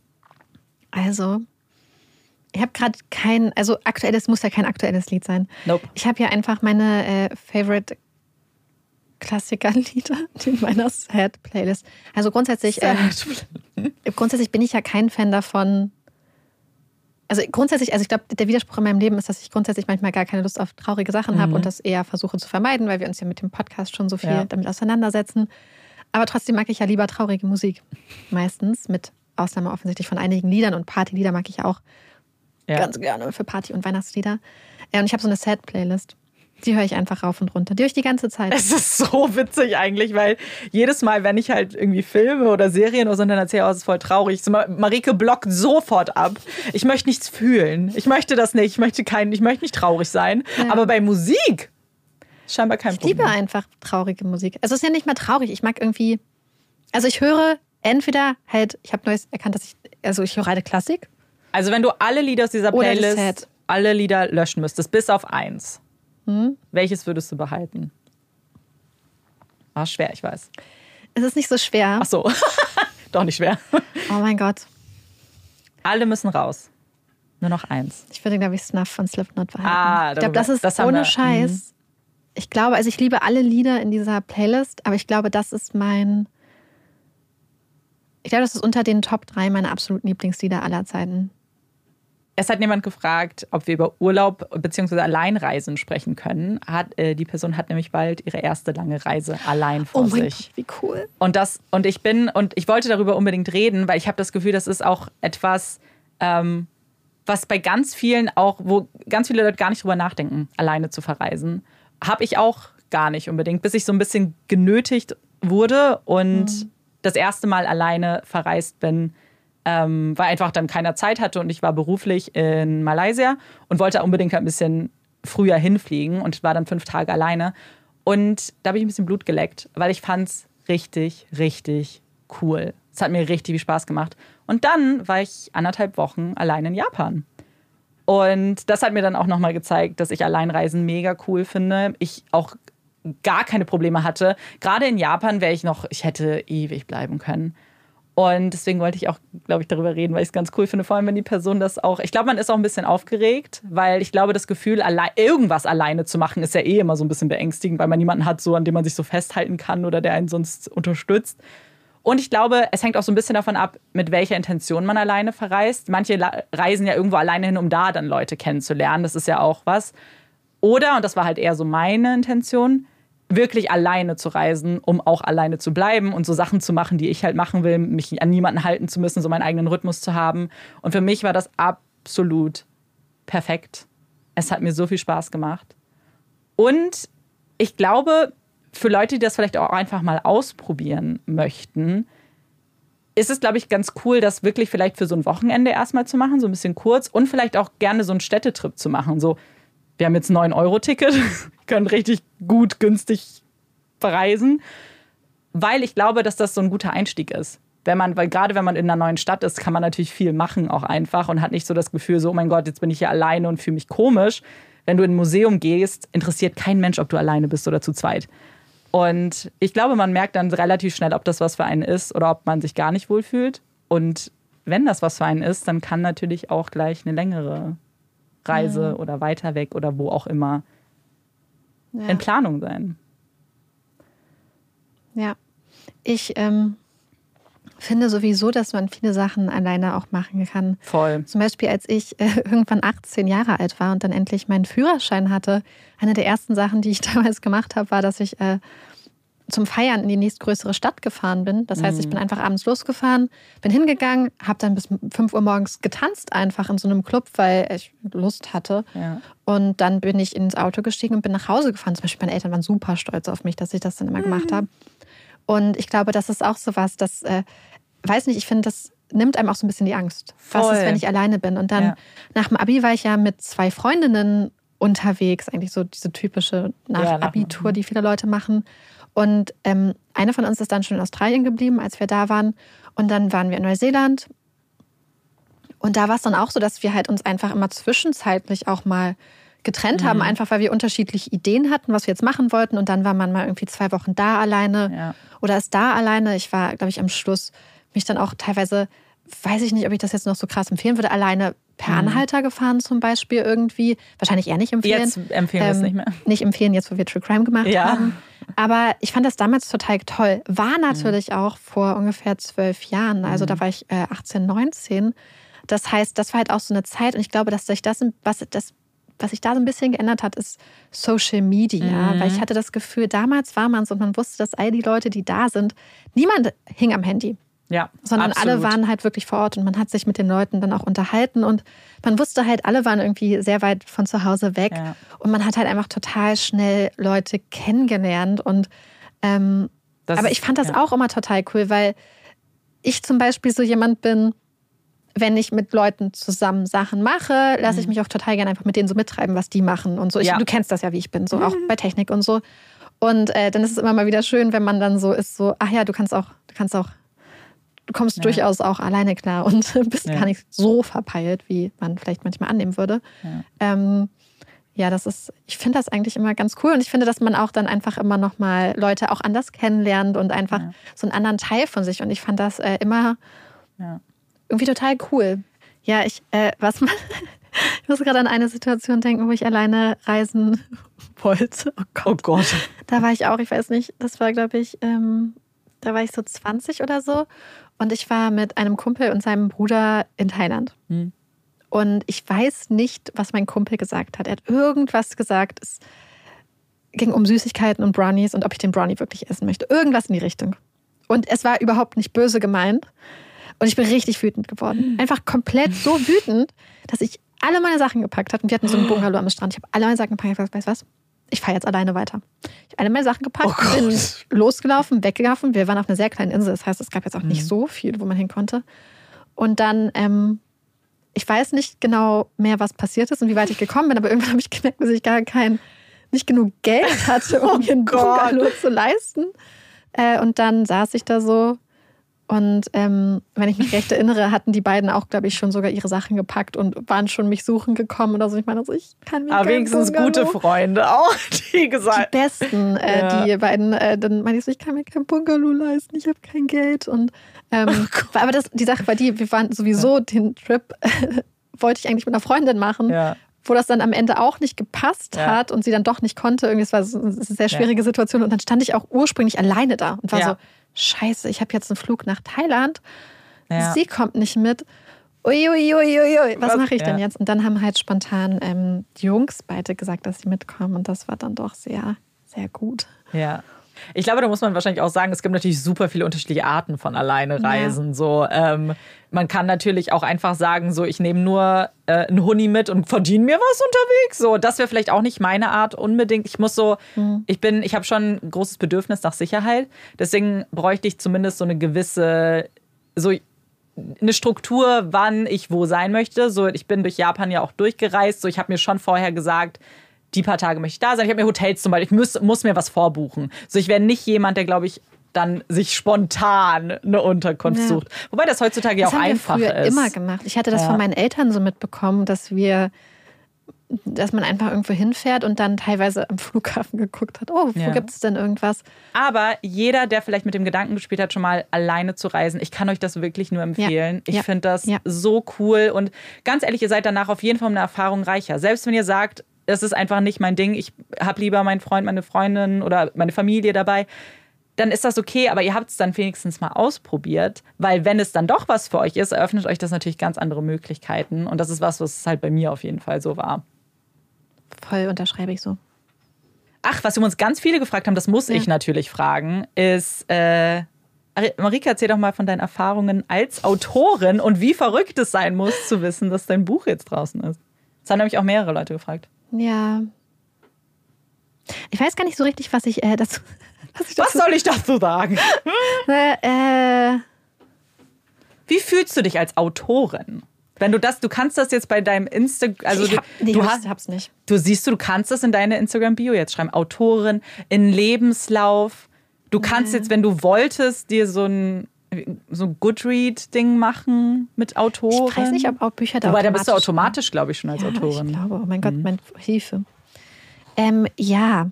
also, ich habe gerade kein, also aktuelles muss ja kein aktuelles Lied sein. Nope. Ich habe ja einfach meine äh, Favorite Klassikerlieder in meiner Sad-Playlist. Also grundsätzlich, ähm, grundsätzlich bin ich ja kein Fan davon. Also grundsätzlich, also ich glaube, der Widerspruch in meinem Leben ist, dass ich grundsätzlich manchmal gar keine Lust auf traurige Sachen mhm. habe und das eher versuche zu vermeiden, weil wir uns ja mit dem Podcast schon so viel ja. damit auseinandersetzen. Aber trotzdem mag ich ja lieber traurige Musik. Meistens, mit Ausnahme offensichtlich von einigen Liedern und Partylieder mag ich auch ja. ganz gerne für Party- und Weihnachtslieder. Ja, und ich habe so eine Sad-Playlist. Die höre ich einfach rauf und runter. Die höre ich die ganze Zeit. Es ist so witzig eigentlich, weil jedes Mal, wenn ich halt irgendwie Filme oder Serien oder so, dann erzähle, oh, es ist voll traurig. So, Marike blockt sofort ab. Ich möchte nichts fühlen. Ich möchte das nicht. Ich möchte kein, ich möchte nicht traurig sein. Ja. Aber bei Musik scheinbar kein ich Problem. Ich liebe einfach traurige Musik. Also es ist ja nicht mal traurig. Ich mag irgendwie, also ich höre entweder halt, ich habe neues erkannt, dass ich, also ich höre eine Klassik. Also wenn du alle Lieder aus dieser Playlist, alle Lieder löschen müsstest, bis auf eins hm? Welches würdest du behalten? War schwer, ich weiß. Es ist nicht so schwer. Ach so. Doch nicht schwer. Oh mein Gott. Alle müssen raus. Nur noch eins. Ich würde, glaube ich, Snuff von Slipknot behalten. Ah, ich glaube, das ist das ohne Scheiß. Mhm. Ich glaube, also ich liebe alle Lieder in dieser Playlist, aber ich glaube, das ist mein. Ich glaube, das ist unter den Top 3 meiner absoluten Lieblingslieder aller Zeiten. Es hat jemand gefragt, ob wir über Urlaub bzw. Alleinreisen sprechen können. Hat, äh, die Person hat nämlich bald ihre erste lange Reise allein vor oh sich. Gott, wie cool. Und das und ich bin und ich wollte darüber unbedingt reden, weil ich habe das Gefühl, das ist auch etwas, ähm, was bei ganz vielen auch, wo ganz viele Leute gar nicht drüber nachdenken, alleine zu verreisen. Habe ich auch gar nicht unbedingt, bis ich so ein bisschen genötigt wurde und mhm. das erste Mal alleine verreist bin ähm, weil einfach dann keiner Zeit hatte und ich war beruflich in Malaysia und wollte unbedingt ein bisschen früher hinfliegen und war dann fünf Tage alleine. Und da habe ich ein bisschen Blut geleckt, weil ich fand es richtig, richtig cool. Es hat mir richtig viel Spaß gemacht. Und dann war ich anderthalb Wochen allein in Japan. Und das hat mir dann auch nochmal gezeigt, dass ich Alleinreisen mega cool finde. Ich auch gar keine Probleme hatte. Gerade in Japan wäre ich noch, ich hätte ewig bleiben können. Und deswegen wollte ich auch, glaube ich, darüber reden, weil ich es ganz cool finde. Vor allem, wenn die Person das auch. Ich glaube, man ist auch ein bisschen aufgeregt, weil ich glaube, das Gefühl, alle, irgendwas alleine zu machen, ist ja eh immer so ein bisschen beängstigend, weil man niemanden hat, so an dem man sich so festhalten kann oder der einen sonst unterstützt. Und ich glaube, es hängt auch so ein bisschen davon ab, mit welcher Intention man alleine verreist. Manche reisen ja irgendwo alleine hin, um da dann Leute kennenzulernen. Das ist ja auch was. Oder, und das war halt eher so meine Intention, wirklich alleine zu reisen, um auch alleine zu bleiben und so Sachen zu machen, die ich halt machen will, mich an niemanden halten zu müssen, so meinen eigenen Rhythmus zu haben. Und für mich war das absolut perfekt. Es hat mir so viel Spaß gemacht. Und ich glaube, für Leute, die das vielleicht auch einfach mal ausprobieren möchten, ist es, glaube ich, ganz cool, das wirklich vielleicht für so ein Wochenende erstmal zu machen, so ein bisschen kurz und vielleicht auch gerne so einen Städtetrip zu machen. So, wir haben jetzt ein 9-Euro-Ticket, können richtig gut, günstig verreisen, weil ich glaube, dass das so ein guter Einstieg ist. Wenn man, weil gerade wenn man in einer neuen Stadt ist, kann man natürlich viel machen auch einfach und hat nicht so das Gefühl, so, oh mein Gott, jetzt bin ich hier alleine und fühle mich komisch. Wenn du in ein Museum gehst, interessiert kein Mensch, ob du alleine bist oder zu zweit. Und ich glaube, man merkt dann relativ schnell, ob das was für einen ist oder ob man sich gar nicht wohlfühlt. Und wenn das was für einen ist, dann kann natürlich auch gleich eine längere Reise mhm. oder weiter weg oder wo auch immer ja. in Planung sein. Ja, ich ähm, finde sowieso, dass man viele Sachen alleine auch machen kann. Voll. Zum Beispiel, als ich äh, irgendwann 18 Jahre alt war und dann endlich meinen Führerschein hatte, eine der ersten Sachen, die ich damals gemacht habe, war, dass ich äh, zum Feiern in die nächstgrößere Stadt gefahren bin. Das heißt, ich bin mhm. einfach abends losgefahren, bin hingegangen, habe dann bis 5 Uhr morgens getanzt einfach in so einem Club, weil ich Lust hatte. Ja. Und dann bin ich ins Auto gestiegen und bin nach Hause gefahren. Zum Beispiel meine Eltern waren super stolz auf mich, dass ich das dann immer mhm. gemacht habe. Und ich glaube, das ist auch so was, das, äh, weiß nicht, ich finde, das nimmt einem auch so ein bisschen die Angst. Voll. Was ist, wenn ich alleine bin? Und dann ja. nach dem Abi war ich ja mit zwei Freundinnen unterwegs, eigentlich so diese typische Nach-Abitur, die viele Leute machen. Und ähm, eine von uns ist dann schon in Australien geblieben, als wir da waren. Und dann waren wir in Neuseeland. Und da war es dann auch so, dass wir halt uns einfach immer zwischenzeitlich auch mal getrennt mhm. haben, einfach weil wir unterschiedliche Ideen hatten, was wir jetzt machen wollten. Und dann war man mal irgendwie zwei Wochen da alleine ja. oder ist da alleine. Ich war, glaube ich, am Schluss mich dann auch teilweise, weiß ich nicht, ob ich das jetzt noch so krass empfehlen würde, alleine per mhm. Anhalter gefahren zum Beispiel irgendwie. Wahrscheinlich eher nicht empfehlen. Jetzt empfehlen wir es ähm, nicht mehr. Nicht empfehlen, jetzt wo wir True Crime gemacht ja. haben. Aber ich fand das damals total toll. War natürlich mhm. auch vor ungefähr zwölf Jahren. Also mhm. da war ich äh, 18, 19. Das heißt, das war halt auch so eine Zeit und ich glaube, dass sich das, was, das, was sich da so ein bisschen geändert hat, ist Social Media. Mhm. Weil ich hatte das Gefühl, damals war man so und man wusste, dass all die Leute, die da sind, niemand hing am Handy. Ja, sondern absolut. alle waren halt wirklich vor Ort und man hat sich mit den Leuten dann auch unterhalten und man wusste halt, alle waren irgendwie sehr weit von zu Hause weg ja. und man hat halt einfach total schnell Leute kennengelernt und ähm, aber ich fand das ja. auch immer total cool, weil ich zum Beispiel so jemand bin, wenn ich mit Leuten zusammen Sachen mache, lasse mhm. ich mich auch total gerne einfach mit denen so mittreiben, was die machen und so. Ich, ja. Du kennst das ja, wie ich bin, so mhm. auch bei Technik und so. Und äh, dann ist es immer mal wieder schön, wenn man dann so ist, so, ach ja, du kannst auch, du kannst auch du kommst ja. durchaus auch alleine klar und bist ja. gar nicht so verpeilt, wie man vielleicht manchmal annehmen würde. Ja, ähm, ja das ist, ich finde das eigentlich immer ganz cool und ich finde, dass man auch dann einfach immer nochmal Leute auch anders kennenlernt und einfach so einen anderen Teil von sich. Und ich fand das äh, immer irgendwie total cool. Ja, ich, äh, was man, ich muss gerade an eine Situation denken, wo ich alleine reisen wollte. Oh Gott. Oh Gott. Da war ich auch, ich weiß nicht, das war, glaube ich, ähm, da war ich so 20 oder so. Und ich war mit einem Kumpel und seinem Bruder in Thailand. Hm. Und ich weiß nicht, was mein Kumpel gesagt hat. Er hat irgendwas gesagt. Es ging um Süßigkeiten und Brownies und ob ich den Brownie wirklich essen möchte. Irgendwas in die Richtung. Und es war überhaupt nicht böse gemeint. Und ich bin richtig wütend geworden. Hm. Einfach komplett so wütend, dass ich alle meine Sachen gepackt habe. Und wir hatten so einen Bungalow am Strand. Ich habe alle meine Sachen gepackt. Ich habe gesagt, weißt du was? Ich fahre jetzt alleine weiter. Ich habe alle meine Sachen gepackt, oh bin losgelaufen, weggelaufen. Wir waren auf einer sehr kleinen Insel, das heißt, es gab jetzt auch mhm. nicht so viel, wo man hin konnte. Und dann, ähm, ich weiß nicht genau mehr, was passiert ist und wie weit ich gekommen bin, aber irgendwann habe ich gemerkt, dass ich gar kein, nicht genug Geld hatte, um oh mir einen Bungalow zu leisten. Äh, und dann saß ich da so Und ähm, wenn ich mich recht erinnere, hatten die beiden auch, glaube ich, schon sogar ihre Sachen gepackt und waren schon mich suchen gekommen oder so. Ich meine, also ich kann mir Aber wenigstens gute Freunde auch, die gesagt Die besten, äh, ja. die beiden. Äh, dann meine ich so, ich kann mir kein Bungalow leisten, ich habe kein Geld. Und ähm, oh aber das, die Sache war die, wir waren sowieso ja. den Trip, wollte ich eigentlich mit einer Freundin machen. Ja wo das dann am Ende auch nicht gepasst ja. hat und sie dann doch nicht konnte. Irgendwie, es war so eine sehr schwierige ja. Situation. Und dann stand ich auch ursprünglich alleine da und war ja. so, scheiße, ich habe jetzt einen Flug nach Thailand. Sie kommt nicht mit. Uiuiuiui, ui, ui, ui. was, was mache ich denn jetzt? Und dann haben halt spontan ähm, die Jungs beide gesagt, dass sie mitkommen. Und das war dann doch sehr, sehr gut. Ja. Ich glaube, da muss man wahrscheinlich auch sagen, es gibt natürlich super viele unterschiedliche Arten von alleine reisen. Ja. So, ähm, man kann natürlich auch einfach sagen, so ich nehme nur äh, einen Huni mit und verdiene mir was unterwegs. So, das wäre vielleicht auch nicht meine Art unbedingt. Ich muss so, mhm. ich bin, ich habe schon ein großes Bedürfnis nach Sicherheit. Deswegen bräuchte ich zumindest so eine gewisse, so eine Struktur, wann ich wo sein möchte. So, ich bin durch Japan ja auch durchgereist. So, ich habe mir schon vorher gesagt, die paar Tage möchte ich da sein. Ich habe mir Hotels zum Beispiel, ich muss, muss mir was vorbuchen. So, ich wäre nicht jemand, der, glaube ich, dann sich spontan eine Unterkunft ja. sucht. Wobei das heutzutage das ja auch einfach ist. Das haben wir immer gemacht. Ich hatte das ja. von meinen Eltern so mitbekommen, dass wir dass man einfach irgendwo hinfährt und dann teilweise am Flughafen geguckt hat, oh, wo ja. gibt es denn irgendwas? Aber jeder, der vielleicht mit dem Gedanken gespielt hat, schon mal alleine zu reisen, ich kann euch das wirklich nur empfehlen. Ja. Ich ja. finde das so cool und ganz ehrlich, ihr seid danach auf jeden Fall eine Erfahrung reicher. Selbst wenn ihr sagt, das ist einfach nicht mein Ding. Ich habe lieber meinen Freund, meine Freundin oder meine Familie dabei. Dann ist das okay, aber ihr habt es dann wenigstens mal ausprobiert, weil wenn es dann doch was für euch ist, eröffnet euch das natürlich ganz andere Möglichkeiten. Und das ist was, was halt bei mir auf jeden Fall so war. Voll unterschreibe ich so. Ach, was wir uns ganz viele gefragt haben, das muss ja. ich natürlich fragen, ist, äh, Marika, erzähl doch mal von deinen Erfahrungen als Autorin und wie verrückt es sein muss, zu wissen, dass dein Buch jetzt draußen ist. Das haben nämlich auch mehrere Leute gefragt. Ja. Ich weiß gar nicht so richtig, was ich äh, dazu. Was, ich dazu was soll ich dazu sagen? äh, Wie fühlst du dich als Autorin? Wenn du das, du kannst das jetzt bei deinem Instagram, also ich hab, nee, du hast, hab's nicht. Du siehst du, du kannst das in deine Instagram-Bio jetzt schreiben, Autorin, in Lebenslauf. Du kannst ja. jetzt, wenn du wolltest, dir so ein so ein Goodread-Ding machen mit Autoren. Ich weiß nicht, ob auch Bücher da Wobei, da bist du automatisch, glaube ich, schon als ja, Autorin. Ich glaube, oh mein Gott, mhm. mein Hilfe. Ähm, ja.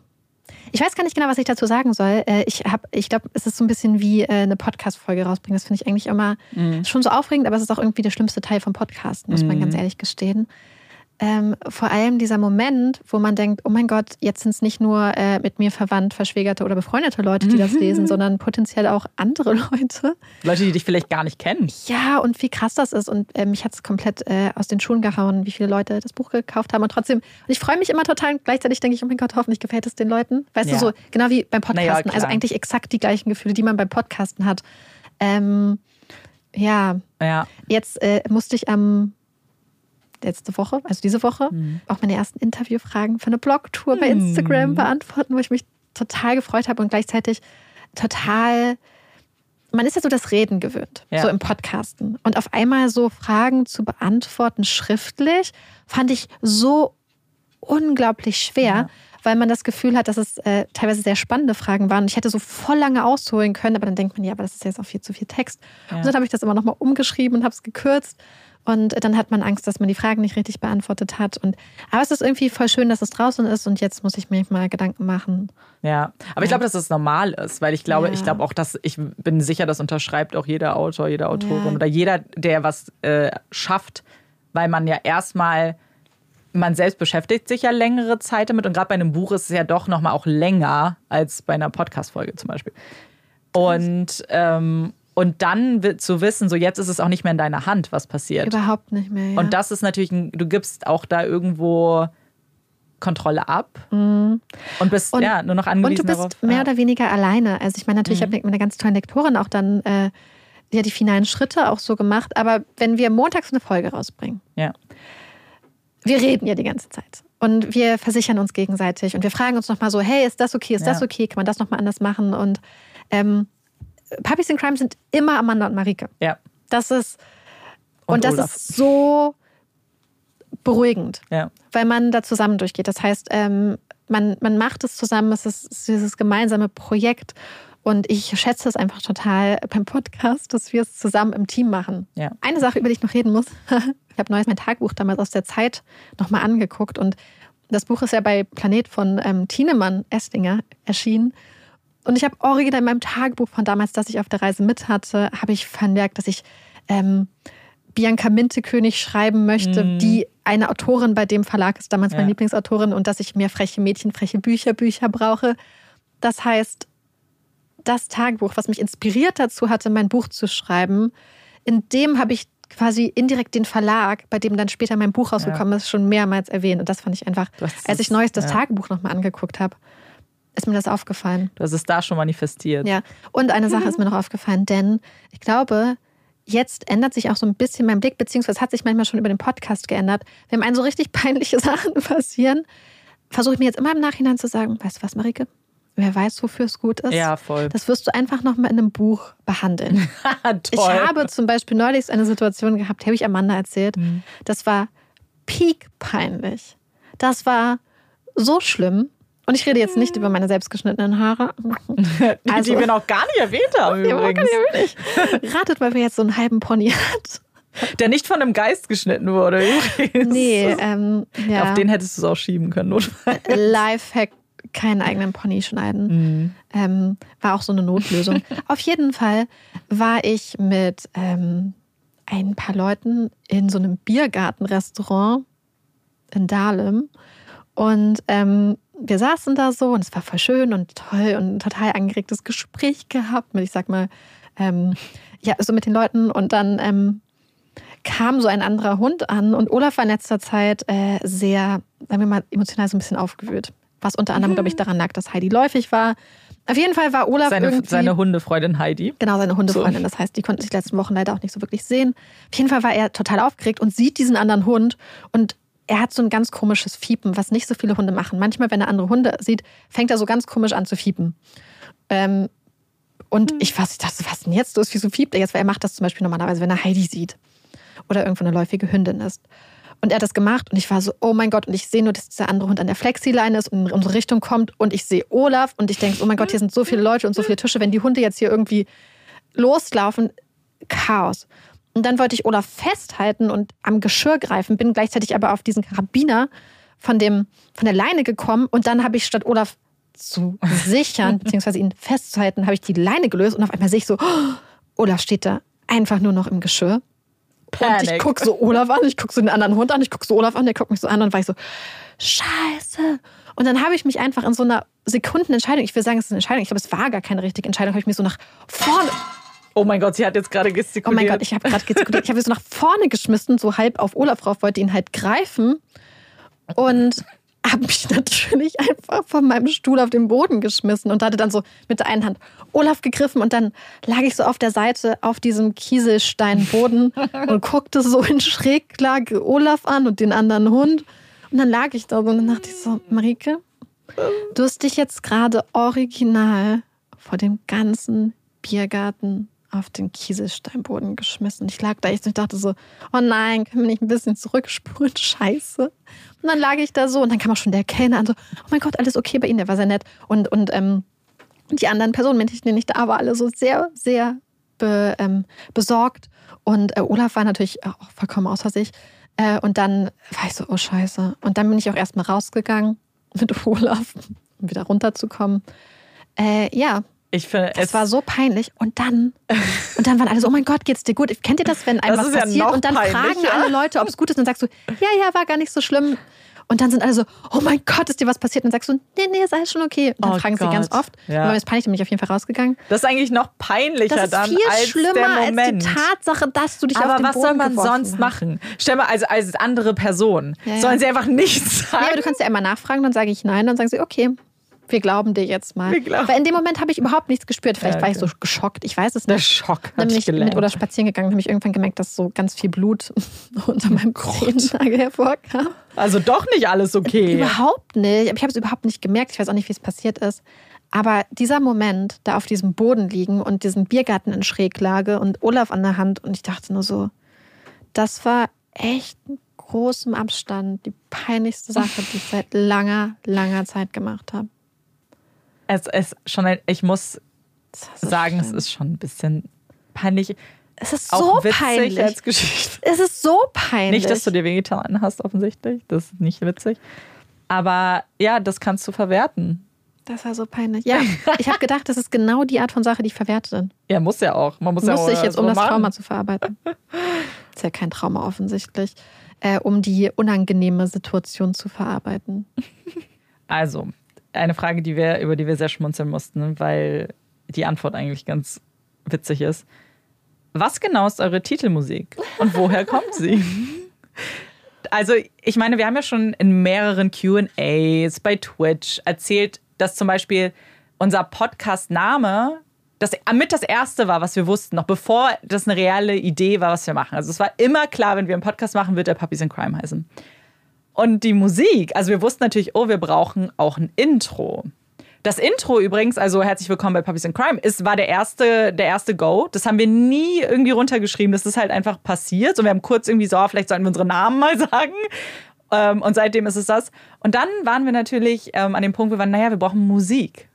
Ich weiß gar nicht genau, was ich dazu sagen soll. Äh, ich ich glaube, es ist so ein bisschen wie äh, eine Podcast-Folge rausbringen. Das finde ich eigentlich immer mhm. schon so aufregend, aber es ist auch irgendwie der schlimmste Teil vom Podcast, muss mhm. man ganz ehrlich gestehen ähm, vor allem dieser Moment, wo man denkt, oh mein Gott, jetzt sind es nicht nur äh, mit mir verwandt, verschwägerte oder befreundete Leute, die das lesen, sondern potenziell auch andere Leute. Leute, die dich vielleicht gar nicht kennen. Ja, und wie krass das ist. Und äh, mich hat es komplett äh, aus den Schuhen gehauen, wie viele Leute das Buch gekauft haben. Und trotzdem, und ich freue mich immer total. Und gleichzeitig denke ich, oh mein Gott, hoffentlich gefällt es den Leuten. Weißt ja. du, so genau wie beim Podcasten. Ja, also eigentlich exakt die gleichen Gefühle, die man beim Podcasten hat. Ähm, ja. ja. Jetzt äh, musste ich am letzte Woche, also diese Woche, mhm. auch meine ersten Interviewfragen für eine Blogtour bei Instagram mhm. beantworten, wo ich mich total gefreut habe und gleichzeitig total. Man ist ja so das Reden gewöhnt, ja. so im Podcasten. Und auf einmal so Fragen zu beantworten schriftlich, fand ich so unglaublich schwer, ja. weil man das Gefühl hat, dass es äh, teilweise sehr spannende Fragen waren. Und ich hätte so voll lange ausholen können, aber dann denkt man, ja, aber das ist jetzt auch viel zu viel Text. Ja. Und dann habe ich das immer nochmal umgeschrieben und habe es gekürzt. Und dann hat man Angst, dass man die Fragen nicht richtig beantwortet hat. Und, aber es ist irgendwie voll schön, dass es draußen ist und jetzt muss ich mir mal Gedanken machen. Ja, aber ja. ich glaube, dass es normal ist, weil ich glaube, ja. ich glaube auch, dass ich bin sicher, das unterschreibt auch jeder Autor, jede Autorin ja. oder jeder, der was äh, schafft, weil man ja erstmal man selbst beschäftigt sich ja längere Zeit damit und gerade bei einem Buch ist es ja doch nochmal auch länger als bei einer Podcast-Folge zum Beispiel. Und, ähm, und dann zu wissen, so jetzt ist es auch nicht mehr in deiner Hand, was passiert. Überhaupt nicht mehr. Ja. Und das ist natürlich, ein, du gibst auch da irgendwo Kontrolle ab mhm. und bist und, ja nur noch angewiesen Und du bist darauf. mehr oder weniger alleine. Also ich meine natürlich, mhm. ich habe mit einer ganz tollen Lektorin auch dann äh, ja die finalen Schritte auch so gemacht. Aber wenn wir montags eine Folge rausbringen, ja. wir reden ja die ganze Zeit. Und wir versichern uns gegenseitig und wir fragen uns nochmal so, hey, ist das okay, ist ja. das okay, kann man das nochmal anders machen? Und ähm, Puppies in Crime sind immer Amanda und Marike. Ja. Das ist. Und, und das Olaf. ist so beruhigend, ja. weil man da zusammen durchgeht. Das heißt, ähm, man, man macht es zusammen, es ist dieses gemeinsame Projekt Und ich schätze es einfach total beim Podcast, dass wir es zusammen im Team machen. Ja. Eine Sache, über die ich noch reden muss. ich habe neues mein Tagebuch damals aus der Zeit nochmal angeguckt. Und das Buch ist ja bei Planet von ähm, Tienemann Esslinger erschienen. Und ich habe original in meinem Tagebuch von damals, das ich auf der Reise mit hatte, habe ich vermerkt, dass ich ähm, Bianca Mintekönig schreiben möchte, mm. die eine Autorin bei dem Verlag ist, damals ja. meine Lieblingsautorin, und dass ich mehr freche Mädchen, freche Bücher, Bücher brauche. Das heißt, das Tagebuch, was mich inspiriert dazu hatte, mein Buch zu schreiben, in dem habe ich quasi indirekt den Verlag, bei dem dann später mein Buch rausgekommen ja. ist, schon mehrmals erwähnt. Und das fand ich einfach, als ich neues das ja. Tagebuch nochmal angeguckt habe, ist mir das aufgefallen. Du hast es da schon manifestiert. Ja. Und eine Sache ist mir noch aufgefallen, denn ich glaube, jetzt ändert sich auch so ein bisschen mein Blick, beziehungsweise hat sich manchmal schon über den Podcast geändert. Wenn einem so richtig peinliche Sachen passieren, versuche ich mir jetzt immer im Nachhinein zu sagen, weißt du was, Marike? wer weiß, wofür es gut ist. Ja, voll. Das wirst du einfach noch mal in einem Buch behandeln. ich habe zum Beispiel neulich eine Situation gehabt, habe ich Amanda erzählt. Mhm. Das war peak peinlich. Das war so schlimm. Und ich rede jetzt nicht über meine selbstgeschnittenen Haare. Also, die wir noch gar nicht erwähnt haben. Die übrigens. Nicht. Ratet mal, wer jetzt so einen halben Pony hat. Der nicht von einem Geist geschnitten wurde, übrigens. Nee, ähm, ja. Auf den hättest du es auch schieben können, notfalls. Lifehack keinen eigenen Pony schneiden. Mhm. Ähm, war auch so eine Notlösung. Auf jeden Fall war ich mit ähm, ein paar Leuten in so einem Biergartenrestaurant in Dahlem. Und ähm, wir saßen da so und es war voll schön und toll und ein total angeregtes Gespräch gehabt mit, ich sag mal, ähm, ja, so mit den Leuten. Und dann ähm, kam so ein anderer Hund an und Olaf war in letzter Zeit äh, sehr, sagen wir mal, emotional so ein bisschen aufgewühlt was unter anderem, mhm. glaube ich, daran lag, dass Heidi läufig war. Auf jeden Fall war Olaf seine, irgendwie... Seine Hundefreundin Heidi. Genau, seine Hundefreundin. So. Das heißt, die konnten sich die letzten Wochen leider auch nicht so wirklich sehen. Auf jeden Fall war er total aufgeregt und sieht diesen anderen Hund und er hat so ein ganz komisches Fiepen, was nicht so viele Hunde machen. Manchmal, wenn er andere Hunde sieht, fängt er so ganz komisch an zu fiepen. Ähm, und mhm. ich, was, ich dachte, was denn jetzt los? Wieso fiebt er jetzt? Weil er macht das zum Beispiel normalerweise, wenn er Heidi sieht. Oder irgendwo eine läufige Hündin ist. Und er hat das gemacht und ich war so, oh mein Gott, und ich sehe nur, dass dieser andere Hund an der Flexileine ist und in unsere Richtung kommt und ich sehe Olaf und ich denke, oh mein Gott, hier sind so viele Leute und so viele Tische, wenn die Hunde jetzt hier irgendwie loslaufen, Chaos. Und dann wollte ich Olaf festhalten und am Geschirr greifen, bin gleichzeitig aber auf diesen Karabiner von, dem, von der Leine gekommen und dann habe ich statt Olaf zu sichern, beziehungsweise ihn festzuhalten, habe ich die Leine gelöst und auf einmal sehe ich so, oh, Olaf steht da einfach nur noch im Geschirr. Panic. Und ich gucke so Olaf an, ich gucke so den anderen Hund an, ich gucke so Olaf an, der guckt mich so an und war ich so, scheiße. Und dann habe ich mich einfach in so einer Sekundenentscheidung, ich will sagen, es ist eine Entscheidung, ich glaube, es war gar keine richtige Entscheidung, habe ich mich so nach vorne... Oh mein Gott, sie hat jetzt gerade gestikuliert. Oh mein Gott, ich habe gerade gestikuliert. Ich habe so nach vorne geschmissen, so halb auf Olaf drauf, wollte ihn halt greifen. Und habe mich natürlich einfach von meinem Stuhl auf den Boden geschmissen und hatte dann so mit der einen Hand Olaf gegriffen und dann lag ich so auf der Seite auf diesem Kieselsteinboden und guckte so in Schräglage Olaf an und den anderen Hund. Und dann lag ich da so und dann dachte ich so, Marike, du hast dich jetzt gerade original vor dem ganzen Biergarten auf den Kieselsteinboden geschmissen. Ich lag da echt und dachte so, oh nein, können wir nicht ein bisschen zurückspulen? Scheiße. Und dann lag ich da so und dann kam auch schon der Kellner an so, oh mein Gott, alles okay bei Ihnen, der war sehr nett. Und, und ähm, die anderen Personen, mit denen ich da war, alle so sehr, sehr be, ähm, besorgt. Und äh, Olaf war natürlich auch vollkommen außer sich. Äh, und dann war ich so, oh Scheiße. Und dann bin ich auch erstmal rausgegangen mit Olaf, um wieder runterzukommen. Äh, ja, ich finde, es war so peinlich. Und dann, und dann waren alle so, oh mein Gott, geht's dir gut? Kennt ihr das, wenn einem das was passiert? Ja und dann fragen alle Leute, ob es gut ist. Und dann sagst du, ja, ja, war gar nicht so schlimm. Und dann sind alle so, oh mein Gott, ist dir was passiert? Und dann sagst du, nee, nee, ist alles schon okay. Und dann oh fragen Gott. sie ganz oft. Ja. Aber jetzt peinlich, bin ich auf jeden Fall rausgegangen. Das ist eigentlich noch peinlicher das ist dann viel als schlimmer der Moment. als die Tatsache, dass du dich aber auf den was Boden soll man sonst hast. machen? Stell mal, also als andere Person. Ja, ja. Sollen sie einfach nichts sagen? Ja, aber du kannst ja immer nachfragen, dann sage ich nein, dann sagen sie, okay, wir glauben dir jetzt mal. Weil in dem Moment habe ich überhaupt nichts gespürt. Vielleicht ja, okay. war ich so geschockt. Ich weiß es nicht. Der Schock. Dann bin ich mit oder spazieren gegangen, habe ich irgendwann gemerkt, dass so ganz viel Blut unter meinem Zehennagel hervorkam. Also doch nicht alles okay. Überhaupt nicht. Ich habe es überhaupt nicht gemerkt. Ich weiß auch nicht, wie es passiert ist. Aber dieser Moment, da auf diesem Boden liegen und diesen Biergarten in Schräglage und Olaf an der Hand und ich dachte nur so, das war echt ein großem Abstand die peinlichste Sache, die ich seit langer, langer Zeit gemacht habe es ist schon ein, ich muss sagen, schlimm. es ist schon ein bisschen peinlich. Es ist so peinlich. als Geschichte. Es ist so peinlich. Nicht, dass du dir wehgetan hast, offensichtlich. Das ist nicht witzig. Aber ja, das kannst du verwerten. Das war so peinlich. Ja, ich habe gedacht, das ist genau die Art von Sache, die ich verwerte dann. Ja, muss ja auch. Man muss, muss ja auch, ich jetzt, um das Trauma zu verarbeiten. ist ja kein Trauma offensichtlich. Äh, um die unangenehme Situation zu verarbeiten. Also, eine Frage, die wir, über die wir sehr schmunzeln mussten, weil die Antwort eigentlich ganz witzig ist. Was genau ist eure Titelmusik und woher kommt sie? Also, ich meine, wir haben ja schon in mehreren QAs bei Twitch erzählt, dass zum Beispiel unser Podcast-Name das mit das erste war, was wir wussten, noch bevor das eine reale Idee war, was wir machen. Also es war immer klar, wenn wir einen Podcast machen, wird der Puppies in Crime heißen. Und die Musik, also wir wussten natürlich, oh, wir brauchen auch ein Intro. Das Intro übrigens, also herzlich willkommen bei Puppies in Crime, ist, war der erste, der erste Go. Das haben wir nie irgendwie runtergeschrieben. Das ist halt einfach passiert. Und wir haben kurz irgendwie so, vielleicht sollten wir unsere Namen mal sagen. Ähm, und seitdem ist es das. Und dann waren wir natürlich ähm, an dem Punkt, wir waren, naja, wir brauchen Musik.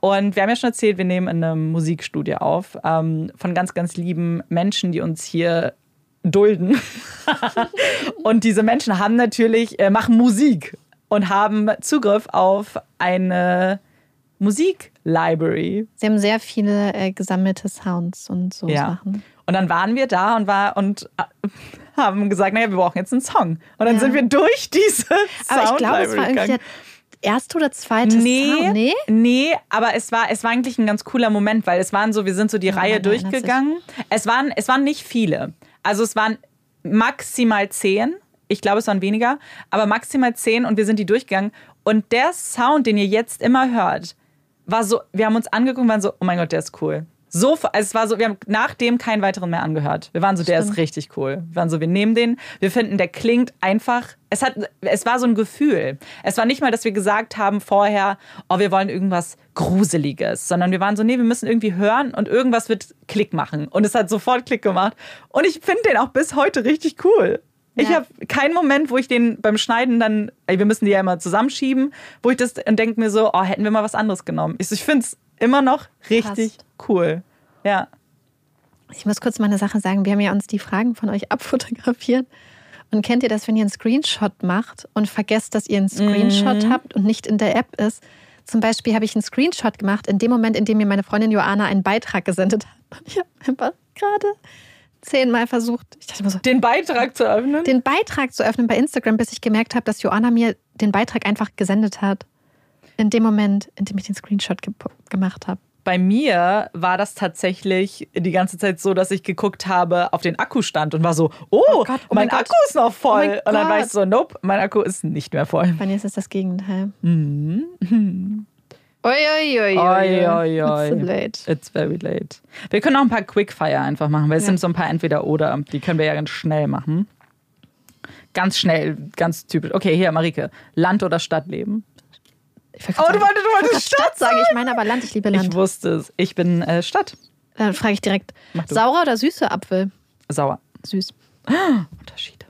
Und wir haben ja schon erzählt, wir nehmen in einem Musikstudio auf ähm, von ganz, ganz lieben Menschen, die uns hier dulden. und diese Menschen haben natürlich, äh, machen Musik und haben Zugriff auf eine Musiklibrary. Sie haben sehr viele äh, gesammelte Sounds und so ja. Sachen. Und dann waren wir da und war und äh, haben gesagt, naja, wir brauchen jetzt einen Song. Und dann ja. sind wir durch diese Aber ich glaube, es war irgendwie der erste oder zweite nee, Sound. Nee, nee, aber es war, es war eigentlich ein ganz cooler Moment, weil es waren so, wir sind so die ja, Reihe durchgegangen. Es waren, es waren nicht viele. Also es waren maximal zehn. Ich glaube, es waren weniger, aber maximal zehn und wir sind die durchgegangen. Und der Sound, den ihr jetzt immer hört, war so, wir haben uns angeguckt und waren so, oh mein Gott, der ist cool. So, also es war so, wir haben nach dem keinen weiteren mehr angehört. Wir waren so, der ist richtig cool. Wir waren so, wir nehmen den. Wir finden, der klingt einfach. Es hat, es war so ein Gefühl. Es war nicht mal, dass wir gesagt haben vorher, oh, wir wollen irgendwas Gruseliges, sondern wir waren so, nee, wir müssen irgendwie hören und irgendwas wird Klick machen. Und es hat sofort Klick gemacht. Und ich finde den auch bis heute richtig cool. Ja. Ich habe keinen Moment, wo ich den beim Schneiden dann, wir müssen die ja immer zusammenschieben, wo ich das und denke mir so, oh, hätten wir mal was anderes genommen. Ich, ich finde es immer noch richtig Passt. cool. Ja. Ich muss kurz mal eine Sache sagen. Wir haben ja uns die Fragen von euch abfotografiert. Und kennt ihr das, wenn ihr einen Screenshot macht und vergesst, dass ihr einen Screenshot mhm. habt und nicht in der App ist? Zum Beispiel habe ich einen Screenshot gemacht in dem Moment, in dem mir meine Freundin Joana einen Beitrag gesendet hat. Und ich habe einfach gerade zehnmal versucht, ich dachte immer so, den Beitrag zu öffnen? Den Beitrag zu öffnen bei Instagram, bis ich gemerkt habe, dass Joana mir den Beitrag einfach gesendet hat. In dem Moment, in dem ich den Screenshot ge gemacht habe bei mir war das tatsächlich die ganze Zeit so, dass ich geguckt habe auf den Akkustand und war so, oh, oh, Gott, oh mein, mein Akku ist noch voll. Oh und dann war ich so, nope, mein Akku ist nicht mehr voll. Bei mir ist es das Gegenteil. Mhm. Oi, oi, oi, oi. oi, oi. It's late. It's very late. Wir können auch ein paar Quickfire einfach machen, weil es ja. sind so ein paar Entweder-Oder. Die können wir ja ganz schnell machen. Ganz schnell, ganz typisch. Okay, hier, Marike. Land oder Stadt leben? Ich oh, du wolltest, du wolltest Stadt, Stadt sagen. Ich meine aber Land, ich liebe Land. Ich wusste es. Ich bin äh, Stadt. Dann frage ich direkt. Saurer oder süße Apfel? Sauer. Süß. Ah, Unterschiede.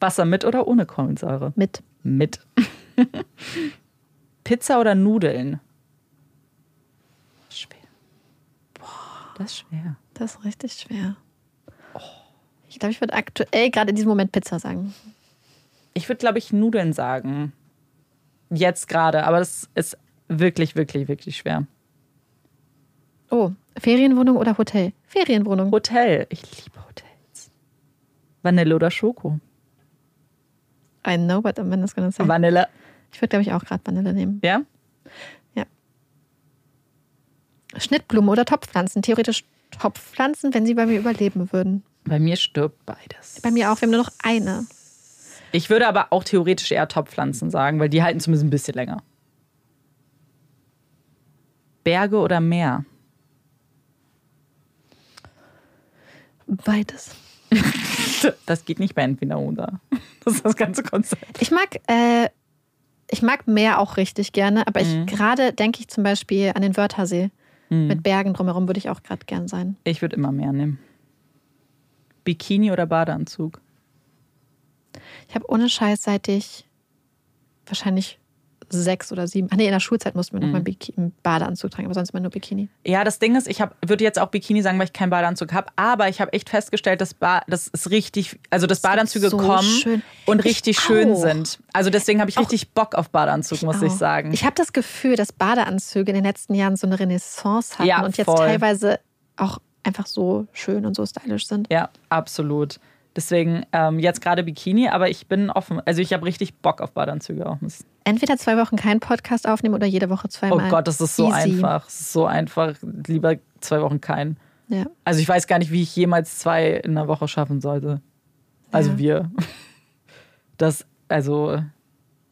Wasser mit oder ohne Kohlensäure? Mit. Mit. Pizza oder Nudeln? Schwer. Boah, das ist schwer. Das ist richtig schwer. Oh. Ich glaube, ich würde aktuell gerade in diesem Moment Pizza sagen. Ich würde, glaube ich, Nudeln sagen jetzt gerade, aber das ist wirklich, wirklich, wirklich schwer. Oh, Ferienwohnung oder Hotel? Ferienwohnung. Hotel. Ich liebe Hotels. Vanille oder Schoko? I know what Amanda's gonna say. Vanille. Ich würde, glaube ich, auch gerade Vanille nehmen. Ja? Ja. Schnittblumen oder Topfpflanzen? Theoretisch Topfpflanzen, wenn sie bei mir überleben würden. Bei mir stirbt beides. Bei mir auch. Wir haben nur noch eine. Ich würde aber auch theoretisch eher Topfpflanzen sagen, weil die halten zumindest ein bisschen länger. Berge oder Meer? Beides. das geht nicht bei entweder oder. Das ist das ganze Konzept. Ich mag, äh, ich mag Meer auch richtig gerne, aber mhm. ich gerade denke ich zum Beispiel an den Wörthersee. Mhm. Mit Bergen drumherum würde ich auch gerade gern sein. Ich würde immer mehr nehmen. Bikini oder Badeanzug? Ich habe ohne Scheiß, seit ich wahrscheinlich sechs oder sieben. Ach nee, in der Schulzeit mussten wir mhm. noch mal einen Badeanzug tragen, aber sonst immer nur Bikini. Ja, das Ding ist, ich würde jetzt auch Bikini sagen, weil ich keinen Badeanzug habe, aber ich habe echt festgestellt, dass ba das ist richtig, also dass Badeanzüge so kommen schön. und ich richtig auch. schön sind. Also deswegen habe ich auch. richtig Bock auf Badeanzug, muss ich sagen. Ich habe das Gefühl, dass Badeanzüge in den letzten Jahren so eine Renaissance hatten ja, und jetzt voll. teilweise auch einfach so schön und so stylisch sind. Ja, absolut. Deswegen ähm, jetzt gerade Bikini, aber ich bin offen. Also ich habe richtig Bock auf Badeanzüge auch. Entweder zwei Wochen keinen Podcast aufnehmen oder jede Woche zweimal. Oh Gott, das ist so Easy. einfach. Das ist so einfach. Lieber zwei Wochen keinen. Ja. Also ich weiß gar nicht, wie ich jemals zwei in einer Woche schaffen sollte. Also ja. wir. Das, also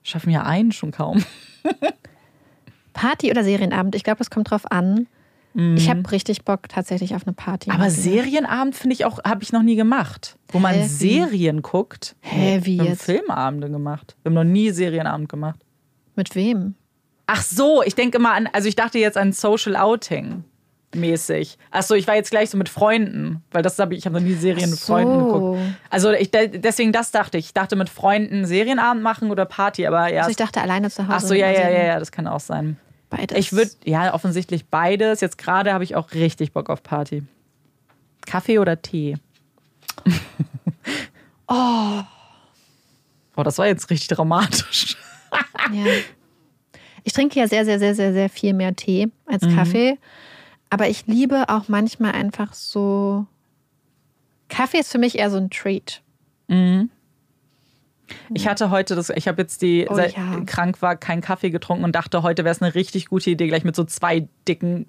schaffen ja einen schon kaum. Party oder Serienabend? Ich glaube, das kommt drauf an. Mhm. Ich habe richtig Bock tatsächlich auf eine Party. Aber Serienabend finde ich auch, habe ich noch nie gemacht. Wo man Hä, Serien guckt. Hä, wie wir jetzt? Haben Filmabende gemacht. Wir haben noch nie Serienabend gemacht. Mit wem? Ach so, ich denke immer an, also ich dachte jetzt an Social Outing mäßig. Achso, ich war jetzt gleich so mit Freunden, weil das habe ich, ich habe noch nie Serien mit Freunden geguckt. Also ich, deswegen das dachte ich. Ich dachte mit Freunden Serienabend machen oder Party, aber ja. Also ich dachte alleine zu Hause. Achso, ja, ja, ja, ja, das kann auch sein. Beides. Ich würde, ja, offensichtlich beides. Jetzt gerade habe ich auch richtig Bock auf Party. Kaffee oder Tee? oh. Oh, das war jetzt richtig dramatisch. ja. Ich trinke ja sehr, sehr, sehr, sehr, sehr viel mehr Tee als mhm. Kaffee. Aber ich liebe auch manchmal einfach so. Kaffee ist für mich eher so ein Treat. Mhm. Ich hatte heute das, ich habe jetzt die, oh, seit ja. krank war, keinen Kaffee getrunken und dachte, heute wäre es eine richtig gute Idee, gleich mit so zwei dicken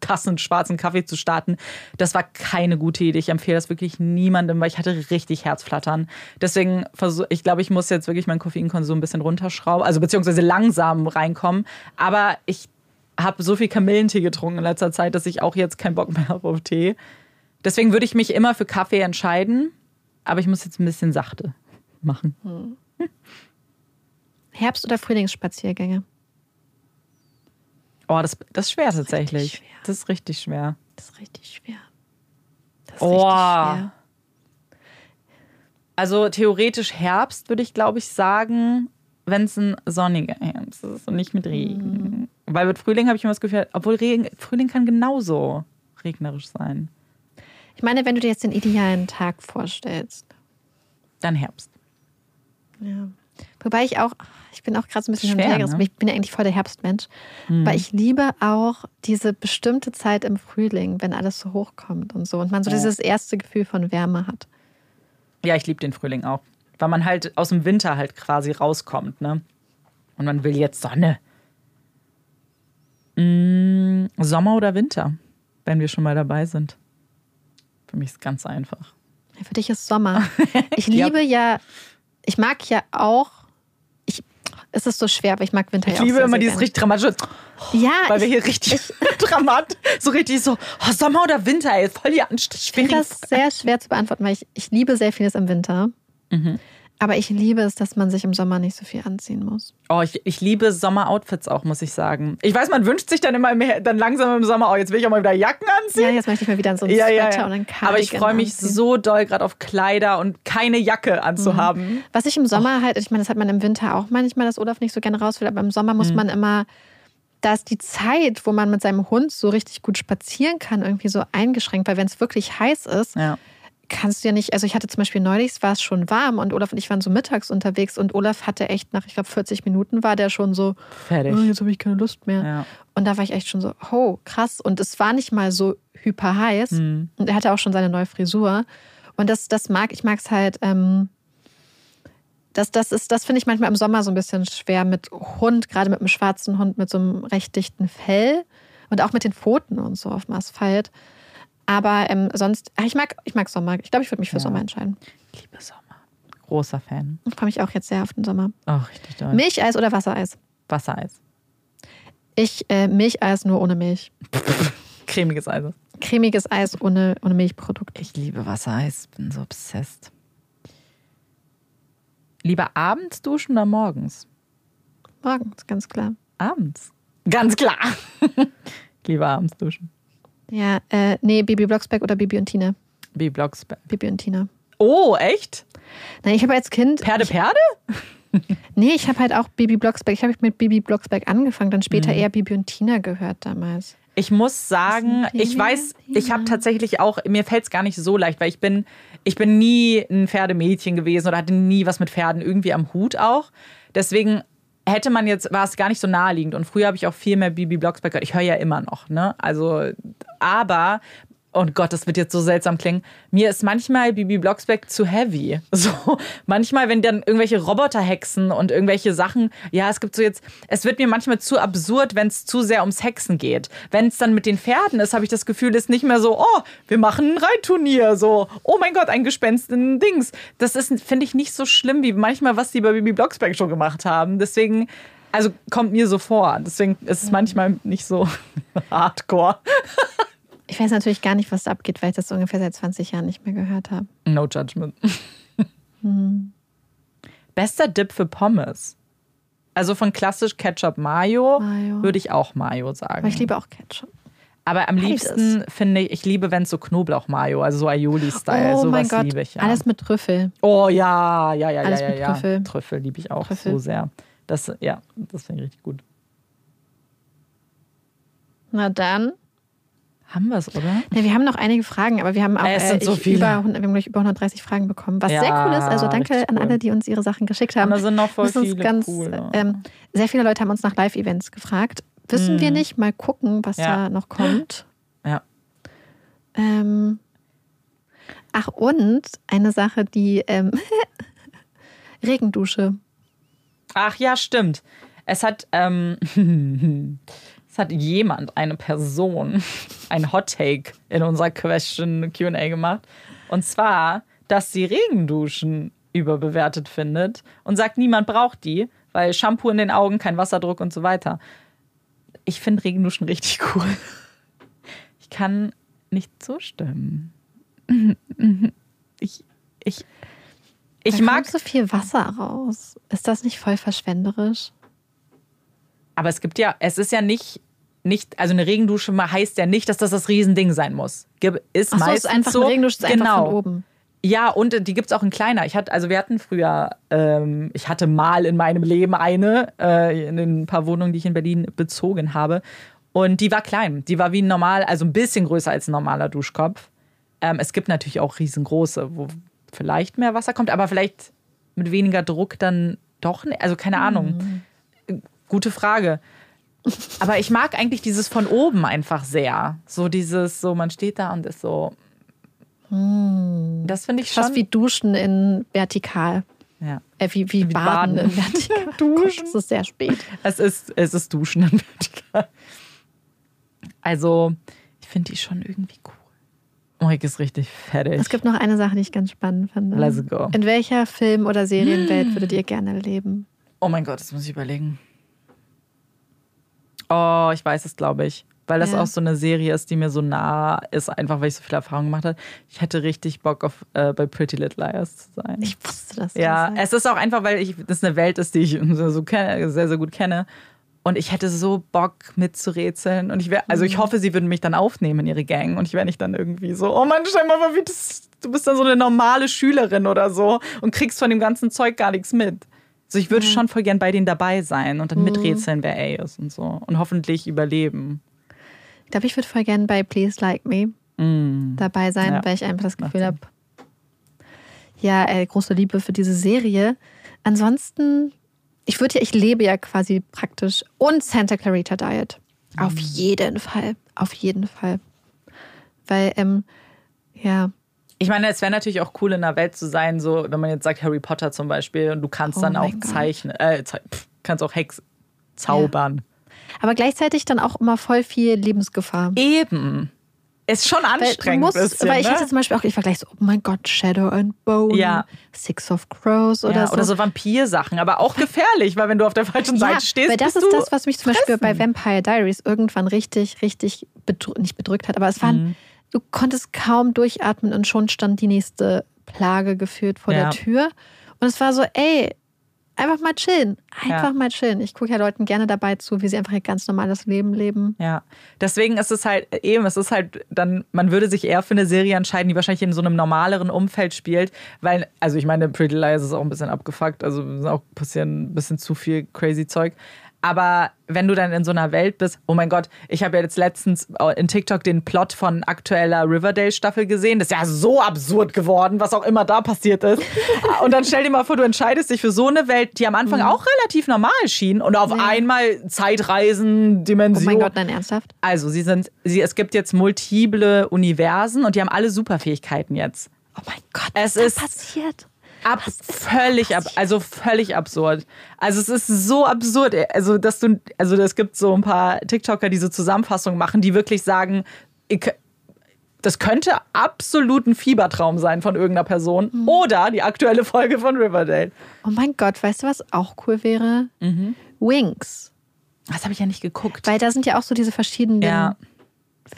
Tassen schwarzen Kaffee zu starten. Das war keine gute Idee. Ich empfehle das wirklich niemandem, weil ich hatte richtig Herzflattern. Deswegen versuche ich, glaube ich, muss jetzt wirklich meinen Koffeinkonsum ein bisschen runterschrauben, also beziehungsweise langsam reinkommen. Aber ich habe so viel Kamillentee getrunken in letzter Zeit, dass ich auch jetzt keinen Bock mehr habe auf Tee. Deswegen würde ich mich immer für Kaffee entscheiden, aber ich muss jetzt ein bisschen sachte machen. Hm. Herbst- oder Frühlingsspaziergänge? Oh, das, das ist schwer tatsächlich. Schwer. Das ist richtig schwer. Das ist richtig schwer. Das ist oh. richtig schwer. Also theoretisch Herbst würde ich, glaube ich, sagen, wenn es ein sonniger Herbst ist und nicht mit Regen. Mhm. Weil mit Frühling habe ich immer das Gefühl, obwohl Regen, Frühling kann genauso regnerisch sein. Ich meine, wenn du dir jetzt den idealen Tag vorstellst. Dann Herbst. Ja. Wobei ich auch, ich bin auch gerade so ein bisschen Schwer, ne? ich bin ja eigentlich voll der Herbstmensch. Mhm. Weil ich liebe auch diese bestimmte Zeit im Frühling, wenn alles so hochkommt und so. Und man so ja. dieses erste Gefühl von Wärme hat. Ja, ich liebe den Frühling auch. Weil man halt aus dem Winter halt quasi rauskommt, ne? Und man will jetzt Sonne. Mm, Sommer oder Winter, wenn wir schon mal dabei sind. Für mich ist es ganz einfach. Für dich ist Sommer. Ich liebe ja ich mag ja auch, ich, es ist so schwer, aber ich mag Winter ich ja auch. Ich liebe sehr, immer sehr dieses richtig dramatische. Ja. Weil wir hier richtig ich, dramatisch, so richtig so, oh, Sommer oder Winter, ey, voll die anstrengend. Ich finde das sehr schwer zu beantworten, weil ich, ich liebe sehr vieles im Winter. Mhm. Aber ich liebe es, dass man sich im Sommer nicht so viel anziehen muss. Oh, ich, ich liebe Sommeroutfits auch, muss ich sagen. Ich weiß, man wünscht sich dann immer mehr, dann langsam im Sommer, oh, jetzt will ich auch mal wieder Jacken anziehen. Ja, jetzt möchte ich mal wieder so ein ja, ja, ja. und ein Aber ich freue mich anziehen. so doll gerade auf Kleider und keine Jacke anzuhaben. Mhm. Was ich im Sommer oh. halt, ich meine, das hat man im Winter auch manchmal, dass Olaf nicht so gerne raus will, aber im Sommer muss mhm. man immer da ist die Zeit, wo man mit seinem Hund so richtig gut spazieren kann, irgendwie so eingeschränkt, weil wenn es wirklich heiß ist, ja kannst du ja nicht, also ich hatte zum Beispiel neulich, war es schon warm und Olaf und ich waren so mittags unterwegs und Olaf hatte echt nach, ich glaube, 40 Minuten war der schon so, fertig. Oh, jetzt habe ich keine Lust mehr. Ja. Und da war ich echt schon so, oh, krass. Und es war nicht mal so hyper heiß. Mhm. Und er hatte auch schon seine neue Frisur. Und das, das mag, ich mag es halt, ähm, das, das, ist, das finde ich manchmal im Sommer so ein bisschen schwer mit Hund, gerade mit einem schwarzen Hund mit so einem recht dichten Fell und auch mit den Pfoten und so auf dem Asphalt. Aber ähm, sonst, ich mag, ich mag Sommer. Ich glaube, ich würde mich für ja. Sommer entscheiden. Ich liebe Sommer. Großer Fan. Ich freue mich auch jetzt sehr auf den Sommer. Ach, richtig toll. Milcheis oder Wassereis? Wassereis. Ich äh, Milcheis nur ohne Milch. Cremiges Eis. Cremiges Eis ohne, ohne Milchprodukt. Ich liebe Wassereis, bin so obsessed. Lieber abends duschen oder morgens? Morgens, ganz klar. Abends? Ganz klar. Lieber abends duschen. Ja, äh, nee, Bibi Blocksberg oder Bibi und Tina. Bibi Blocksberg. Bibi und Tina. Oh, echt? Nein, ich habe als Kind. Perde, ich, Perde? nee, ich habe halt auch Bibi Blocksberg. Ich habe mit Bibi Blocksberg angefangen, dann später mhm. eher Bibi und Tina gehört damals. Ich muss sagen, ich weiß, ich habe tatsächlich auch, mir fällt es gar nicht so leicht, weil ich bin, ich bin nie ein Pferdemädchen gewesen oder hatte nie was mit Pferden irgendwie am Hut auch. Deswegen hätte man jetzt, war es gar nicht so naheliegend. Und früher habe ich auch viel mehr Bibi Blocksberg gehört. Ich höre ja immer noch, ne? Also, aber oh Gott, das wird jetzt so seltsam klingen. Mir ist manchmal Bibi Blocksberg zu heavy. So, manchmal, wenn dann irgendwelche Roboter hexen und irgendwelche Sachen, ja, es gibt so jetzt, es wird mir manchmal zu absurd, wenn es zu sehr ums Hexen geht. Wenn es dann mit den Pferden ist, habe ich das Gefühl, ist nicht mehr so, oh, wir machen ein Reitturnier, so, oh mein Gott, ein Gespenst in Dings. Das ist, finde ich, nicht so schlimm, wie manchmal, was die bei Bibi Blocksberg schon gemacht haben. Deswegen, also kommt mir so vor. Deswegen ist es manchmal nicht so hardcore. Ich weiß natürlich gar nicht, was da abgeht, weil ich das ungefähr seit 20 Jahren nicht mehr gehört habe. No judgment. hm. Bester Dip für Pommes. Also von klassisch Ketchup Mayo, Mayo. würde ich auch Mayo sagen. Aber ich liebe auch Ketchup. Aber am liebsten finde ich, ich liebe, wenn es so Knoblauch-Mayo, also so Aioli-Style, oh sowas liebe ich. Ja. Alles mit Trüffel. Oh ja, ja, ja, Alles ja, mit ja. Trüffel. Trüffel liebe ich auch Trüffel. so sehr. Das, ja, das finde ich richtig gut. Na dann haben wir es, oder? Ja, wir haben noch einige Fragen, aber wir haben auch es sind so äh, viele. Über, wir haben gleich über 130 Fragen bekommen, was ja, sehr cool ist. Also danke an alle, die uns ihre Sachen geschickt haben. Da sind noch voll viele ganz, cool. Ähm, sehr viele Leute haben uns nach Live-Events gefragt. Wissen hm. wir nicht. Mal gucken, was ja. da noch kommt. Ja. Ähm, ach, und eine Sache, die ähm, Regendusche. Ach ja, stimmt. Es hat ähm, Es hat jemand, eine Person, ein Hot Take in unserer Question QA gemacht. Und zwar, dass sie Regenduschen überbewertet findet und sagt, niemand braucht die, weil Shampoo in den Augen, kein Wasserdruck und so weiter. Ich finde Regenduschen richtig cool. Ich kann nicht zustimmen. Ich, ich, ich da mag. So viel Wasser raus. Ist das nicht voll verschwenderisch? Aber es gibt ja, es ist ja nicht nicht, also eine Regendusche heißt ja nicht, dass das das Riesending sein muss. Ist Ach so, meistens ist einfach so. Eine Regendusche ist genau. von oben. Ja, und die gibt es auch in kleiner. Ich hatte, also wir hatten früher, ähm, ich hatte mal in meinem Leben eine, äh, in den paar Wohnungen, die ich in Berlin bezogen habe. Und die war klein. Die war wie ein normal, also ein bisschen größer als ein normaler Duschkopf. Ähm, es gibt natürlich auch riesengroße, wo vielleicht mehr Wasser kommt, aber vielleicht mit weniger Druck dann doch. nicht. Also keine Ahnung. Mhm. Gute Frage. Aber ich mag eigentlich dieses von oben einfach sehr. So dieses, so man steht da und ist so. Hm. Das finde ich schon. Fast wie Duschen in vertikal. Ja. Äh, wie, wie, wie Baden, Baden, in vertikal. Duschen. Es ist sehr spät. Es ist, es ist Duschen in vertikal. Also, ich finde die schon irgendwie cool. Moik ist richtig fertig. Es gibt noch eine Sache, die ich ganz spannend finde. Let's go. In welcher Film- oder Serienwelt würdet ihr gerne leben? Oh mein Gott, das muss ich überlegen. Oh, ich weiß es, glaube ich. Weil das ja. auch so eine Serie ist, die mir so nah ist, einfach weil ich so viel Erfahrung gemacht habe. Ich hätte richtig Bock auf äh, bei Pretty Little Liars zu sein. Ich wusste das. Ja, es ist auch einfach, weil ich, das eine Welt ist, die ich so, kenne, sehr, sehr gut kenne. Und ich hätte so Bock mitzurätseln. Und ich wäre, also ich mhm. hoffe, sie würden mich dann aufnehmen in ihre Gang. Und ich wäre nicht dann irgendwie so, oh Mann, stell mal vor, wie das, du bist dann so eine normale Schülerin oder so und kriegst von dem ganzen Zeug gar nichts mit. Also ich würde mhm. schon voll gern bei denen dabei sein und dann mhm. miträtseln, wer A ist und so. Und hoffentlich überleben. Ich glaube, ich würde voll gern bei Please Like Me mhm. dabei sein, ja. weil ich einfach das Gefühl habe, ja, äh, große Liebe für diese Serie. Ansonsten, ich würde ja, ich lebe ja quasi praktisch und Santa Clarita Diet. Auf mhm. jeden Fall. Auf jeden Fall. Weil, ähm, ja, ich meine, es wäre natürlich auch cool, in einer Welt zu sein, so, wenn man jetzt sagt Harry Potter zum Beispiel, und du kannst oh dann auch zeichnen, äh, pff, kannst auch Hex zaubern. Ja. Aber gleichzeitig dann auch immer voll viel Lebensgefahr. Eben. Ist schon anstrengend. Weil, musst, bisschen, weil ich ne? hatte zum Beispiel auch, ich vergleiche so, oh mein Gott, Shadow and Bone, ja. Six of Crows oder ja, so. Oder so Vampirsachen, aber auch gefährlich, weil wenn du auf der falschen ja, Seite stehst. Weil das ist das, was mich zum Beispiel bei Vampire Diaries irgendwann richtig, richtig bedrückt, nicht bedrückt hat, aber es waren. Mhm du konntest kaum durchatmen und schon stand die nächste Plage geführt vor ja. der Tür. Und es war so, ey, einfach mal chillen. Einfach ja. mal chillen. Ich gucke ja Leuten gerne dabei zu, wie sie einfach ihr ganz normales Leben leben. Ja. Deswegen ist es halt eben, es ist halt dann, man würde sich eher für eine Serie entscheiden, die wahrscheinlich in so einem normaleren Umfeld spielt, weil, also ich meine, Pretty Liars ist auch ein bisschen abgefuckt, also auch passieren ein bisschen zu viel crazy Zeug. Aber wenn du dann in so einer Welt bist, oh mein Gott, ich habe ja jetzt letztens in TikTok den Plot von aktueller Riverdale-Staffel gesehen. Das ist ja so absurd geworden, was auch immer da passiert ist. und dann stell dir mal vor, du entscheidest dich für so eine Welt, die am Anfang mhm. auch relativ normal schien und auf ja. einmal Zeitreisen, Dimensionen. Oh mein Gott, nein, ernsthaft? Also, sie sind, sie, es gibt jetzt multiple Universen und die haben alle Superfähigkeiten jetzt. Oh mein Gott, was ist passiert? Ab, völlig ab, also völlig absurd. Also es ist so absurd, also dass du, also es gibt so ein paar TikToker, die so Zusammenfassungen machen, die wirklich sagen, ich, das könnte absolut ein Fiebertraum sein von irgendeiner Person mhm. oder die aktuelle Folge von Riverdale. Oh mein Gott, weißt du, was auch cool wäre? Mhm. Wings. Das habe ich ja nicht geguckt. Weil da sind ja auch so diese verschiedenen ja.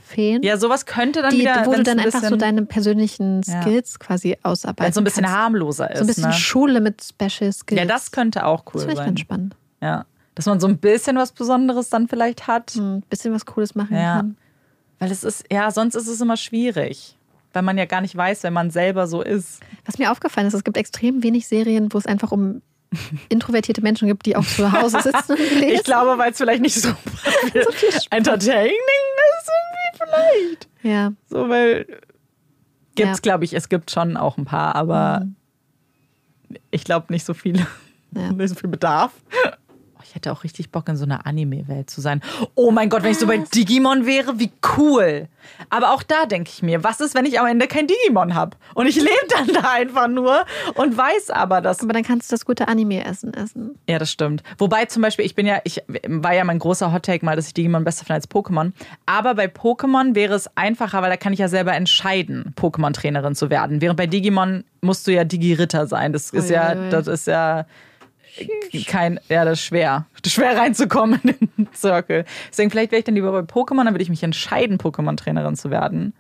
Feen. Ja, sowas könnte dann die, wieder. Wo du dann einfach so deine persönlichen Skills ja. quasi ausarbeiten. Weil so ein bisschen kannst. harmloser ist. So ein bisschen ne? Schule mit Special Skills. Ja, das könnte auch cool das sein. ganz spannend. Ja. Dass man so ein bisschen was Besonderes dann vielleicht hat. Ein hm, bisschen was Cooles machen ja. kann. Weil es ist, ja, sonst ist es immer schwierig. Weil man ja gar nicht weiß, wenn man selber so ist. Was mir aufgefallen ist, es gibt extrem wenig Serien, wo es einfach um introvertierte Menschen gibt, die auch zu Hause sitzen und lesen. Ich glaube, weil es vielleicht nicht so, so viel entertaining ist irgendwie vielleicht. Ja. So, weil gibt es, ja. glaube ich, es gibt schon auch ein paar, aber mhm. ich glaube nicht so viele. Ja. nicht so viel Bedarf. Ich hätte auch richtig Bock, in so einer Anime-Welt zu sein. Oh mein Gott, wenn ich so bei Digimon wäre, wie cool. Aber auch da denke ich mir, was ist, wenn ich am Ende kein Digimon habe? Und ich lebe dann da einfach nur und weiß aber, dass. Aber dann kannst du das gute Anime-Essen essen. Ja, das stimmt. Wobei zum Beispiel, ich bin ja, ich war ja mein großer Hot-Take mal, dass ich Digimon besser finde als Pokémon. Aber bei Pokémon wäre es einfacher, weil da kann ich ja selber entscheiden, Pokémon-Trainerin zu werden. Während bei Digimon musst du ja Digi-Ritter sein. Das ist ui, ja, ui. das ist ja kein, ja, das ist schwer. Schwer reinzukommen in den Circle. Deswegen, vielleicht wäre ich dann lieber bei Pokémon, dann würde ich mich entscheiden, Pokémon-Trainerin zu werden.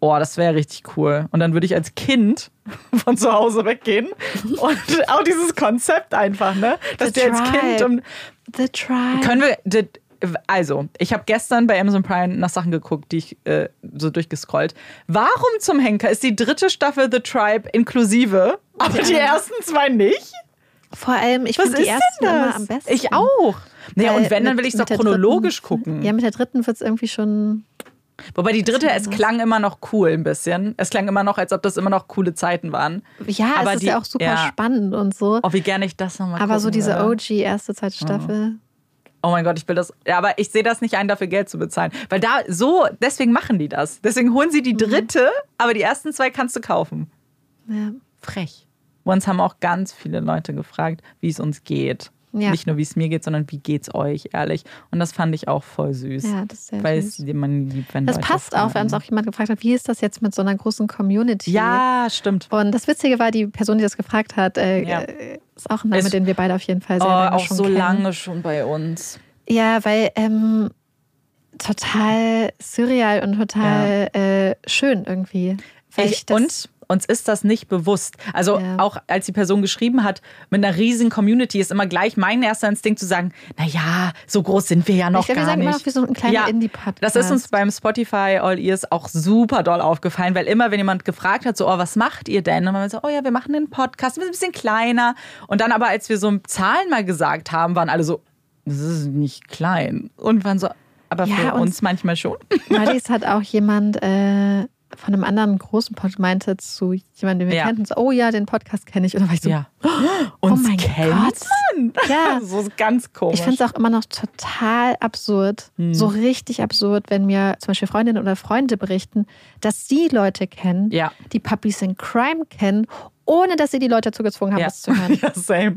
Oh, das wäre richtig cool. Und dann würde ich als Kind von zu Hause weggehen. Und auch dieses Konzept einfach, ne? Dass der als Kind um. The Tribe. Können wir. Also, ich habe gestern bei Amazon Prime nach Sachen geguckt, die ich äh, so durchgescrollt. Warum zum Henker ist die dritte Staffel The Tribe inklusive, aber die ersten zwei nicht? Vor allem, ich finde die ersten immer am besten. Ich auch. Naja, und wenn, dann will ich es doch chronologisch dritten, gucken. Ja, mit der dritten wird es irgendwie schon. Wobei die dritte, es klang immer noch cool ein bisschen. Es klang immer noch, als ob das immer noch coole Zeiten waren. Ja, aber es ist die, ja auch super ja. spannend und so. Oh, wie gerne ich das nochmal Aber so diese würde. OG erste zweite Staffel. Oh. oh mein Gott, ich will das. Ja, aber ich sehe das nicht ein, dafür Geld zu bezahlen. Weil da so, deswegen machen die das. Deswegen holen sie die mhm. dritte, mhm. aber die ersten zwei kannst du kaufen. Ja. Frech. Uns haben auch ganz viele Leute gefragt, wie es uns geht. Ja. Nicht nur, wie es mir geht, sondern wie geht es euch, ehrlich. Und das fand ich auch voll süß. Ja, das ist sehr Weil süß. es jemand liebt, wenn Das Leute passt fragen. auch, wenn uns auch jemand gefragt hat, wie ist das jetzt mit so einer großen Community? Ja, stimmt. Und das Witzige war, die Person, die das gefragt hat, äh, ja. ist auch ein Name, ist, den wir beide auf jeden Fall sehr oh, lange auch schon so kennen. lange schon bei uns. Ja, weil ähm, total surreal und total ja. äh, schön irgendwie. Ich, und uns ist das nicht bewusst. Also ja. auch als die Person geschrieben hat, mit einer riesigen Community ist immer gleich mein erster Instinkt zu sagen, naja, so groß sind wir ja noch ich glaub, gar wir sagen nicht. Immer noch wie so ein kleiner ja, Indie-Podcast. Das ist uns beim Spotify All Ears auch super doll aufgefallen, weil immer, wenn jemand gefragt hat, so, oh, was macht ihr denn? Und man so, oh ja, wir machen einen Podcast, wir sind ein bisschen kleiner. Und dann aber, als wir so Zahlen mal gesagt haben, waren alle so, das ist nicht klein. Und waren so, aber ja, für uns manchmal schon. Neulich hat auch jemand äh, von einem anderen großen Podcast meinte zu jemandem, den wir ja. kannten, so, oh ja, den Podcast kenne ich. Und dann war ich so, ja. oh Uns mein kennt Gott. man. Ja. so ganz komisch. Ich finde es auch immer noch total absurd, hm. so richtig absurd, wenn mir zum Beispiel Freundinnen oder Freunde berichten, dass sie Leute kennen, ja. die Puppies in Crime kennen, ohne dass sie die Leute dazu gezwungen haben, ja. das zu hören. ja, same.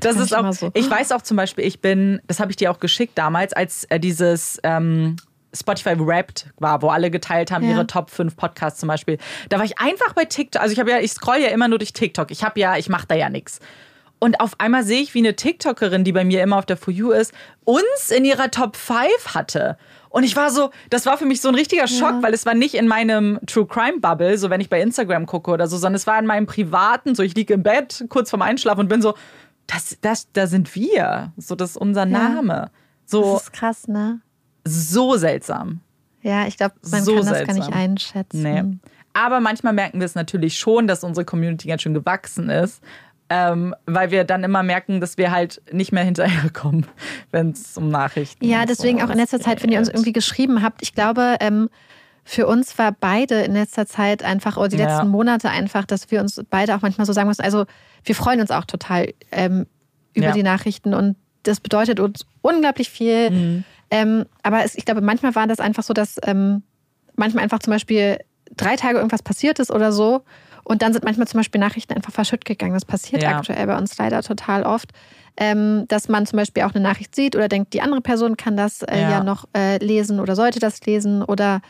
Das, das ist auch, so. ich weiß auch zum Beispiel, ich bin, das habe ich dir auch geschickt damals, als äh, dieses ähm, Spotify Wrapped war, wo alle geteilt haben, ja. ihre Top 5 Podcasts zum Beispiel. Da war ich einfach bei TikTok. Also ich habe ja, ich scroll ja immer nur durch TikTok. Ich habe ja, ich mache da ja nichts. Und auf einmal sehe ich, wie eine TikTokerin, die bei mir immer auf der For You ist, uns in ihrer Top 5 hatte. Und ich war so, das war für mich so ein richtiger Schock, ja. weil es war nicht in meinem True Crime Bubble, so wenn ich bei Instagram gucke oder so, sondern es war in meinem privaten, so ich liege im Bett kurz vorm Einschlafen und bin so, das, das, da sind wir. So, das ist unser Name. So, das ist krass, ne? So seltsam. Ja, ich glaube, man so kann das seltsam. gar nicht einschätzen. Nee. Aber manchmal merken wir es natürlich schon, dass unsere Community ganz schön gewachsen ist. Ähm, weil wir dann immer merken, dass wir halt nicht mehr hinterherkommen, wenn es um Nachrichten geht. Ja, deswegen so auch in letzter Zeit, wenn ihr uns irgendwie geschrieben habt, ich glaube, ähm, für uns war beide in letzter Zeit einfach, oder die letzten ja. Monate einfach, dass wir uns beide auch manchmal so sagen müssen, also wir freuen uns auch total ähm, über ja. die Nachrichten und das bedeutet uns unglaublich viel. Mhm. Ähm, aber es, ich glaube, manchmal war das einfach so, dass ähm, manchmal einfach zum Beispiel drei Tage irgendwas passiert ist oder so. Und dann sind manchmal zum Beispiel Nachrichten einfach verschütt gegangen. Das passiert ja. aktuell bei uns leider total oft. Ähm, dass man zum Beispiel auch eine Nachricht sieht oder denkt, die andere Person kann das äh, ja. ja. noch äh, lesen oder sollte das lesen. Oder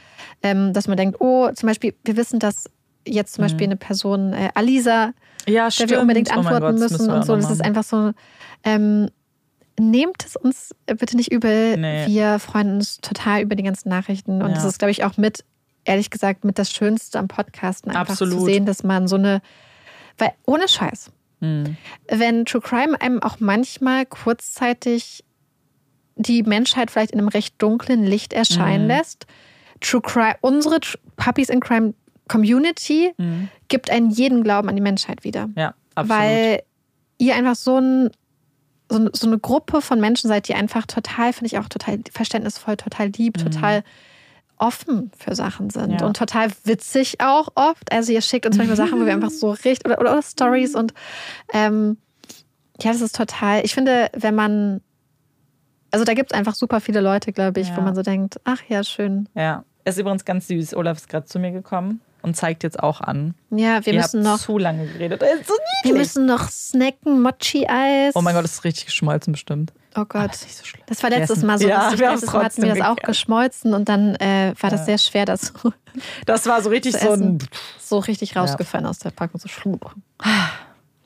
ähm, dass man denkt, oh, zum Beispiel, wir wissen, dass jetzt zum mhm. Beispiel eine Person, äh, Alisa, ja, der wir unbedingt oh antworten oh Gott, müssen und so. Das ist einfach so, ähm, nehmt es uns bitte nicht übel. Nee. Wir freuen uns total über die ganzen Nachrichten. Und ja. das ist, glaube ich, auch mit, ehrlich gesagt, mit das Schönste am Podcasten, einfach Absolut. zu sehen, dass man so eine, weil ohne Scheiß, hm. wenn True Crime einem auch manchmal kurzzeitig die Menschheit vielleicht in einem recht dunklen Licht erscheinen mhm. lässt, True Crime, unsere Puppies in Crime Community mhm. gibt einen jeden Glauben an die Menschheit wieder. Ja, absolut. Weil ihr einfach so ein so, so eine Gruppe von Menschen seid, die einfach total, finde ich auch total verständnisvoll, total lieb, mhm. total offen für Sachen sind ja. und total witzig auch oft. Also ihr schickt uns manchmal Sachen, wo wir einfach so richtig oder, oder, oder Stories und ähm, ja, das ist total. Ich finde, wenn man also da gibt es einfach super viele Leute, glaube ich, ja. wo man so denkt, ach ja, schön. Ja, ist übrigens ganz süß. Olaf ist gerade zu mir gekommen und zeigt jetzt auch an. Ja, wir Ihr müssen noch. zu lange geredet. Das ist so niedlich. Wir müssen noch snacken, Mochi-Eis. Oh mein Gott, das ist richtig geschmolzen bestimmt. Oh Gott. das, ist nicht so das war letztes Mal so. Ja, lustig. Letztes Mal hatten wir das auch geschmolzen und dann äh, war das ja. sehr schwer, das. Das war so richtig so ein. So richtig rausgefallen ja. aus der Packung. So schluck.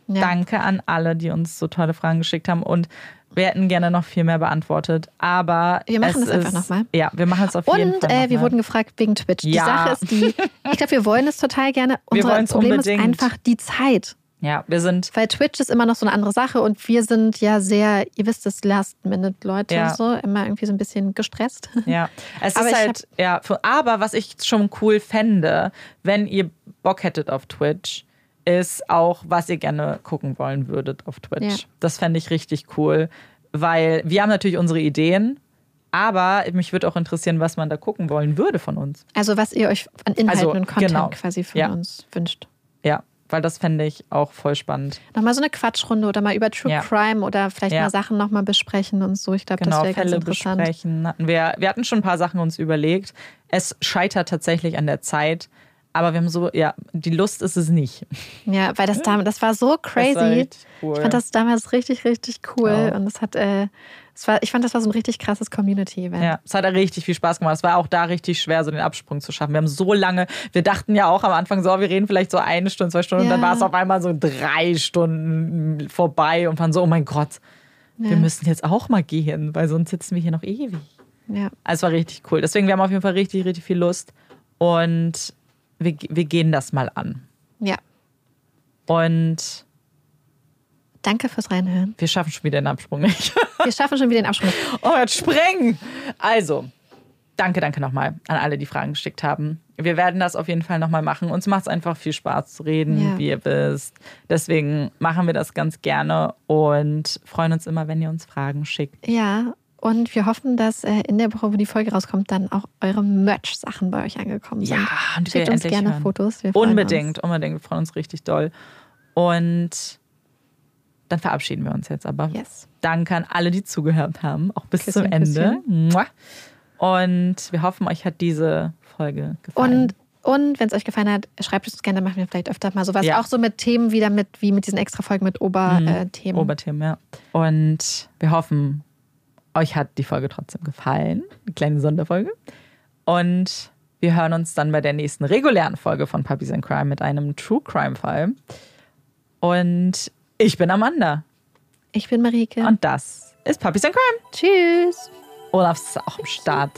Ja. Danke an alle, die uns so tolle Fragen geschickt haben. Und wir hätten gerne noch viel mehr beantwortet, aber. Wir machen es, es einfach nochmal. Ja, wir machen es auf jeden Und, Fall. Und äh, wir wurden gefragt wegen Twitch. Ja. Die Sache ist die, ich glaube, wir wollen es total gerne. Unser Problem unbedingt. ist einfach die Zeit. Ja, wir sind. Weil Twitch ist immer noch so eine andere Sache und wir sind ja sehr, ihr wisst es, Last-Minute-Leute ja. so, immer irgendwie so ein bisschen gestresst. Ja, es aber ist halt, ja, aber was ich schon cool fände, wenn ihr Bock hättet auf Twitch, ist auch, was ihr gerne gucken wollen würdet auf Twitch. Ja. Das fände ich richtig cool, weil wir haben natürlich unsere Ideen, aber mich würde auch interessieren, was man da gucken wollen würde von uns. Also was ihr euch an Inhalten also, und Content genau. quasi von ja. uns wünscht. Ja, weil das fände ich auch voll spannend. Nochmal so eine Quatschrunde oder mal über True ja. Crime oder vielleicht ja. mal Sachen nochmal besprechen und so. Ich glaube, genau, das wäre ganz interessant. besprechen. Hatten wir, wir hatten schon ein paar Sachen uns überlegt. Es scheitert tatsächlich an der Zeit. Aber wir haben so, ja, die Lust ist es nicht. Ja, weil das damals, das war so crazy. War cool. Ich fand das damals richtig, richtig cool. Oh. Und es hat, äh, es war, ich fand, das war so ein richtig krasses Community-Event. Ja, es hat richtig viel Spaß gemacht. Es war auch da richtig schwer, so den Absprung zu schaffen. Wir haben so lange, wir dachten ja auch am Anfang so, wir reden vielleicht so eine Stunde, zwei Stunden. Ja. Und dann war es auf einmal so drei Stunden vorbei und waren so, oh mein Gott, ja. wir müssen jetzt auch mal gehen, weil sonst sitzen wir hier noch ewig. Ja. Also es war richtig cool. Deswegen, wir haben auf jeden Fall richtig, richtig viel Lust. Und wir, wir gehen das mal an. Ja. Und Danke fürs Reinhören. Wir schaffen schon wieder den Absprung nicht. Wir schaffen schon wieder den Absprung. Oh, jetzt sprengen! Also, danke, danke nochmal an alle, die Fragen geschickt haben. Wir werden das auf jeden Fall nochmal machen. Uns macht es einfach viel Spaß zu reden, ja. wie ihr wisst. Deswegen machen wir das ganz gerne und freuen uns immer, wenn ihr uns Fragen schickt. Ja, und wir hoffen, dass äh, in der Woche, wo die Folge rauskommt, dann auch eure Merch-Sachen bei euch angekommen sind. Ja, und Schickt uns gerne hören. Fotos. unbedingt, uns. unbedingt. Wir freuen uns richtig doll. Und dann verabschieden wir uns jetzt aber. Yes. Danke an alle, die zugehört haben, auch bis Küsschen, zum Ende. Und wir hoffen, euch hat diese Folge gefallen. Und und wenn es euch gefallen hat, schreibt es uns gerne, dann machen wir vielleicht öfter mal sowas. Ja. Auch so mit Themen wieder mit, wie mit diesen extra Folgen mit Oberthemen. Mhm. Oberthemen, ja. Und wir hoffen, euch hat die Folge trotzdem gefallen. Eine kleine Sonderfolge. Und wir hören uns dann bei der nächsten regulären Folge von Puppies and Crime mit einem True Crime Fall. Und ich bin Amanda. Ich bin Marike. Und das ist Puppies and Crime. Tschüss. Olaf ist auch am Start.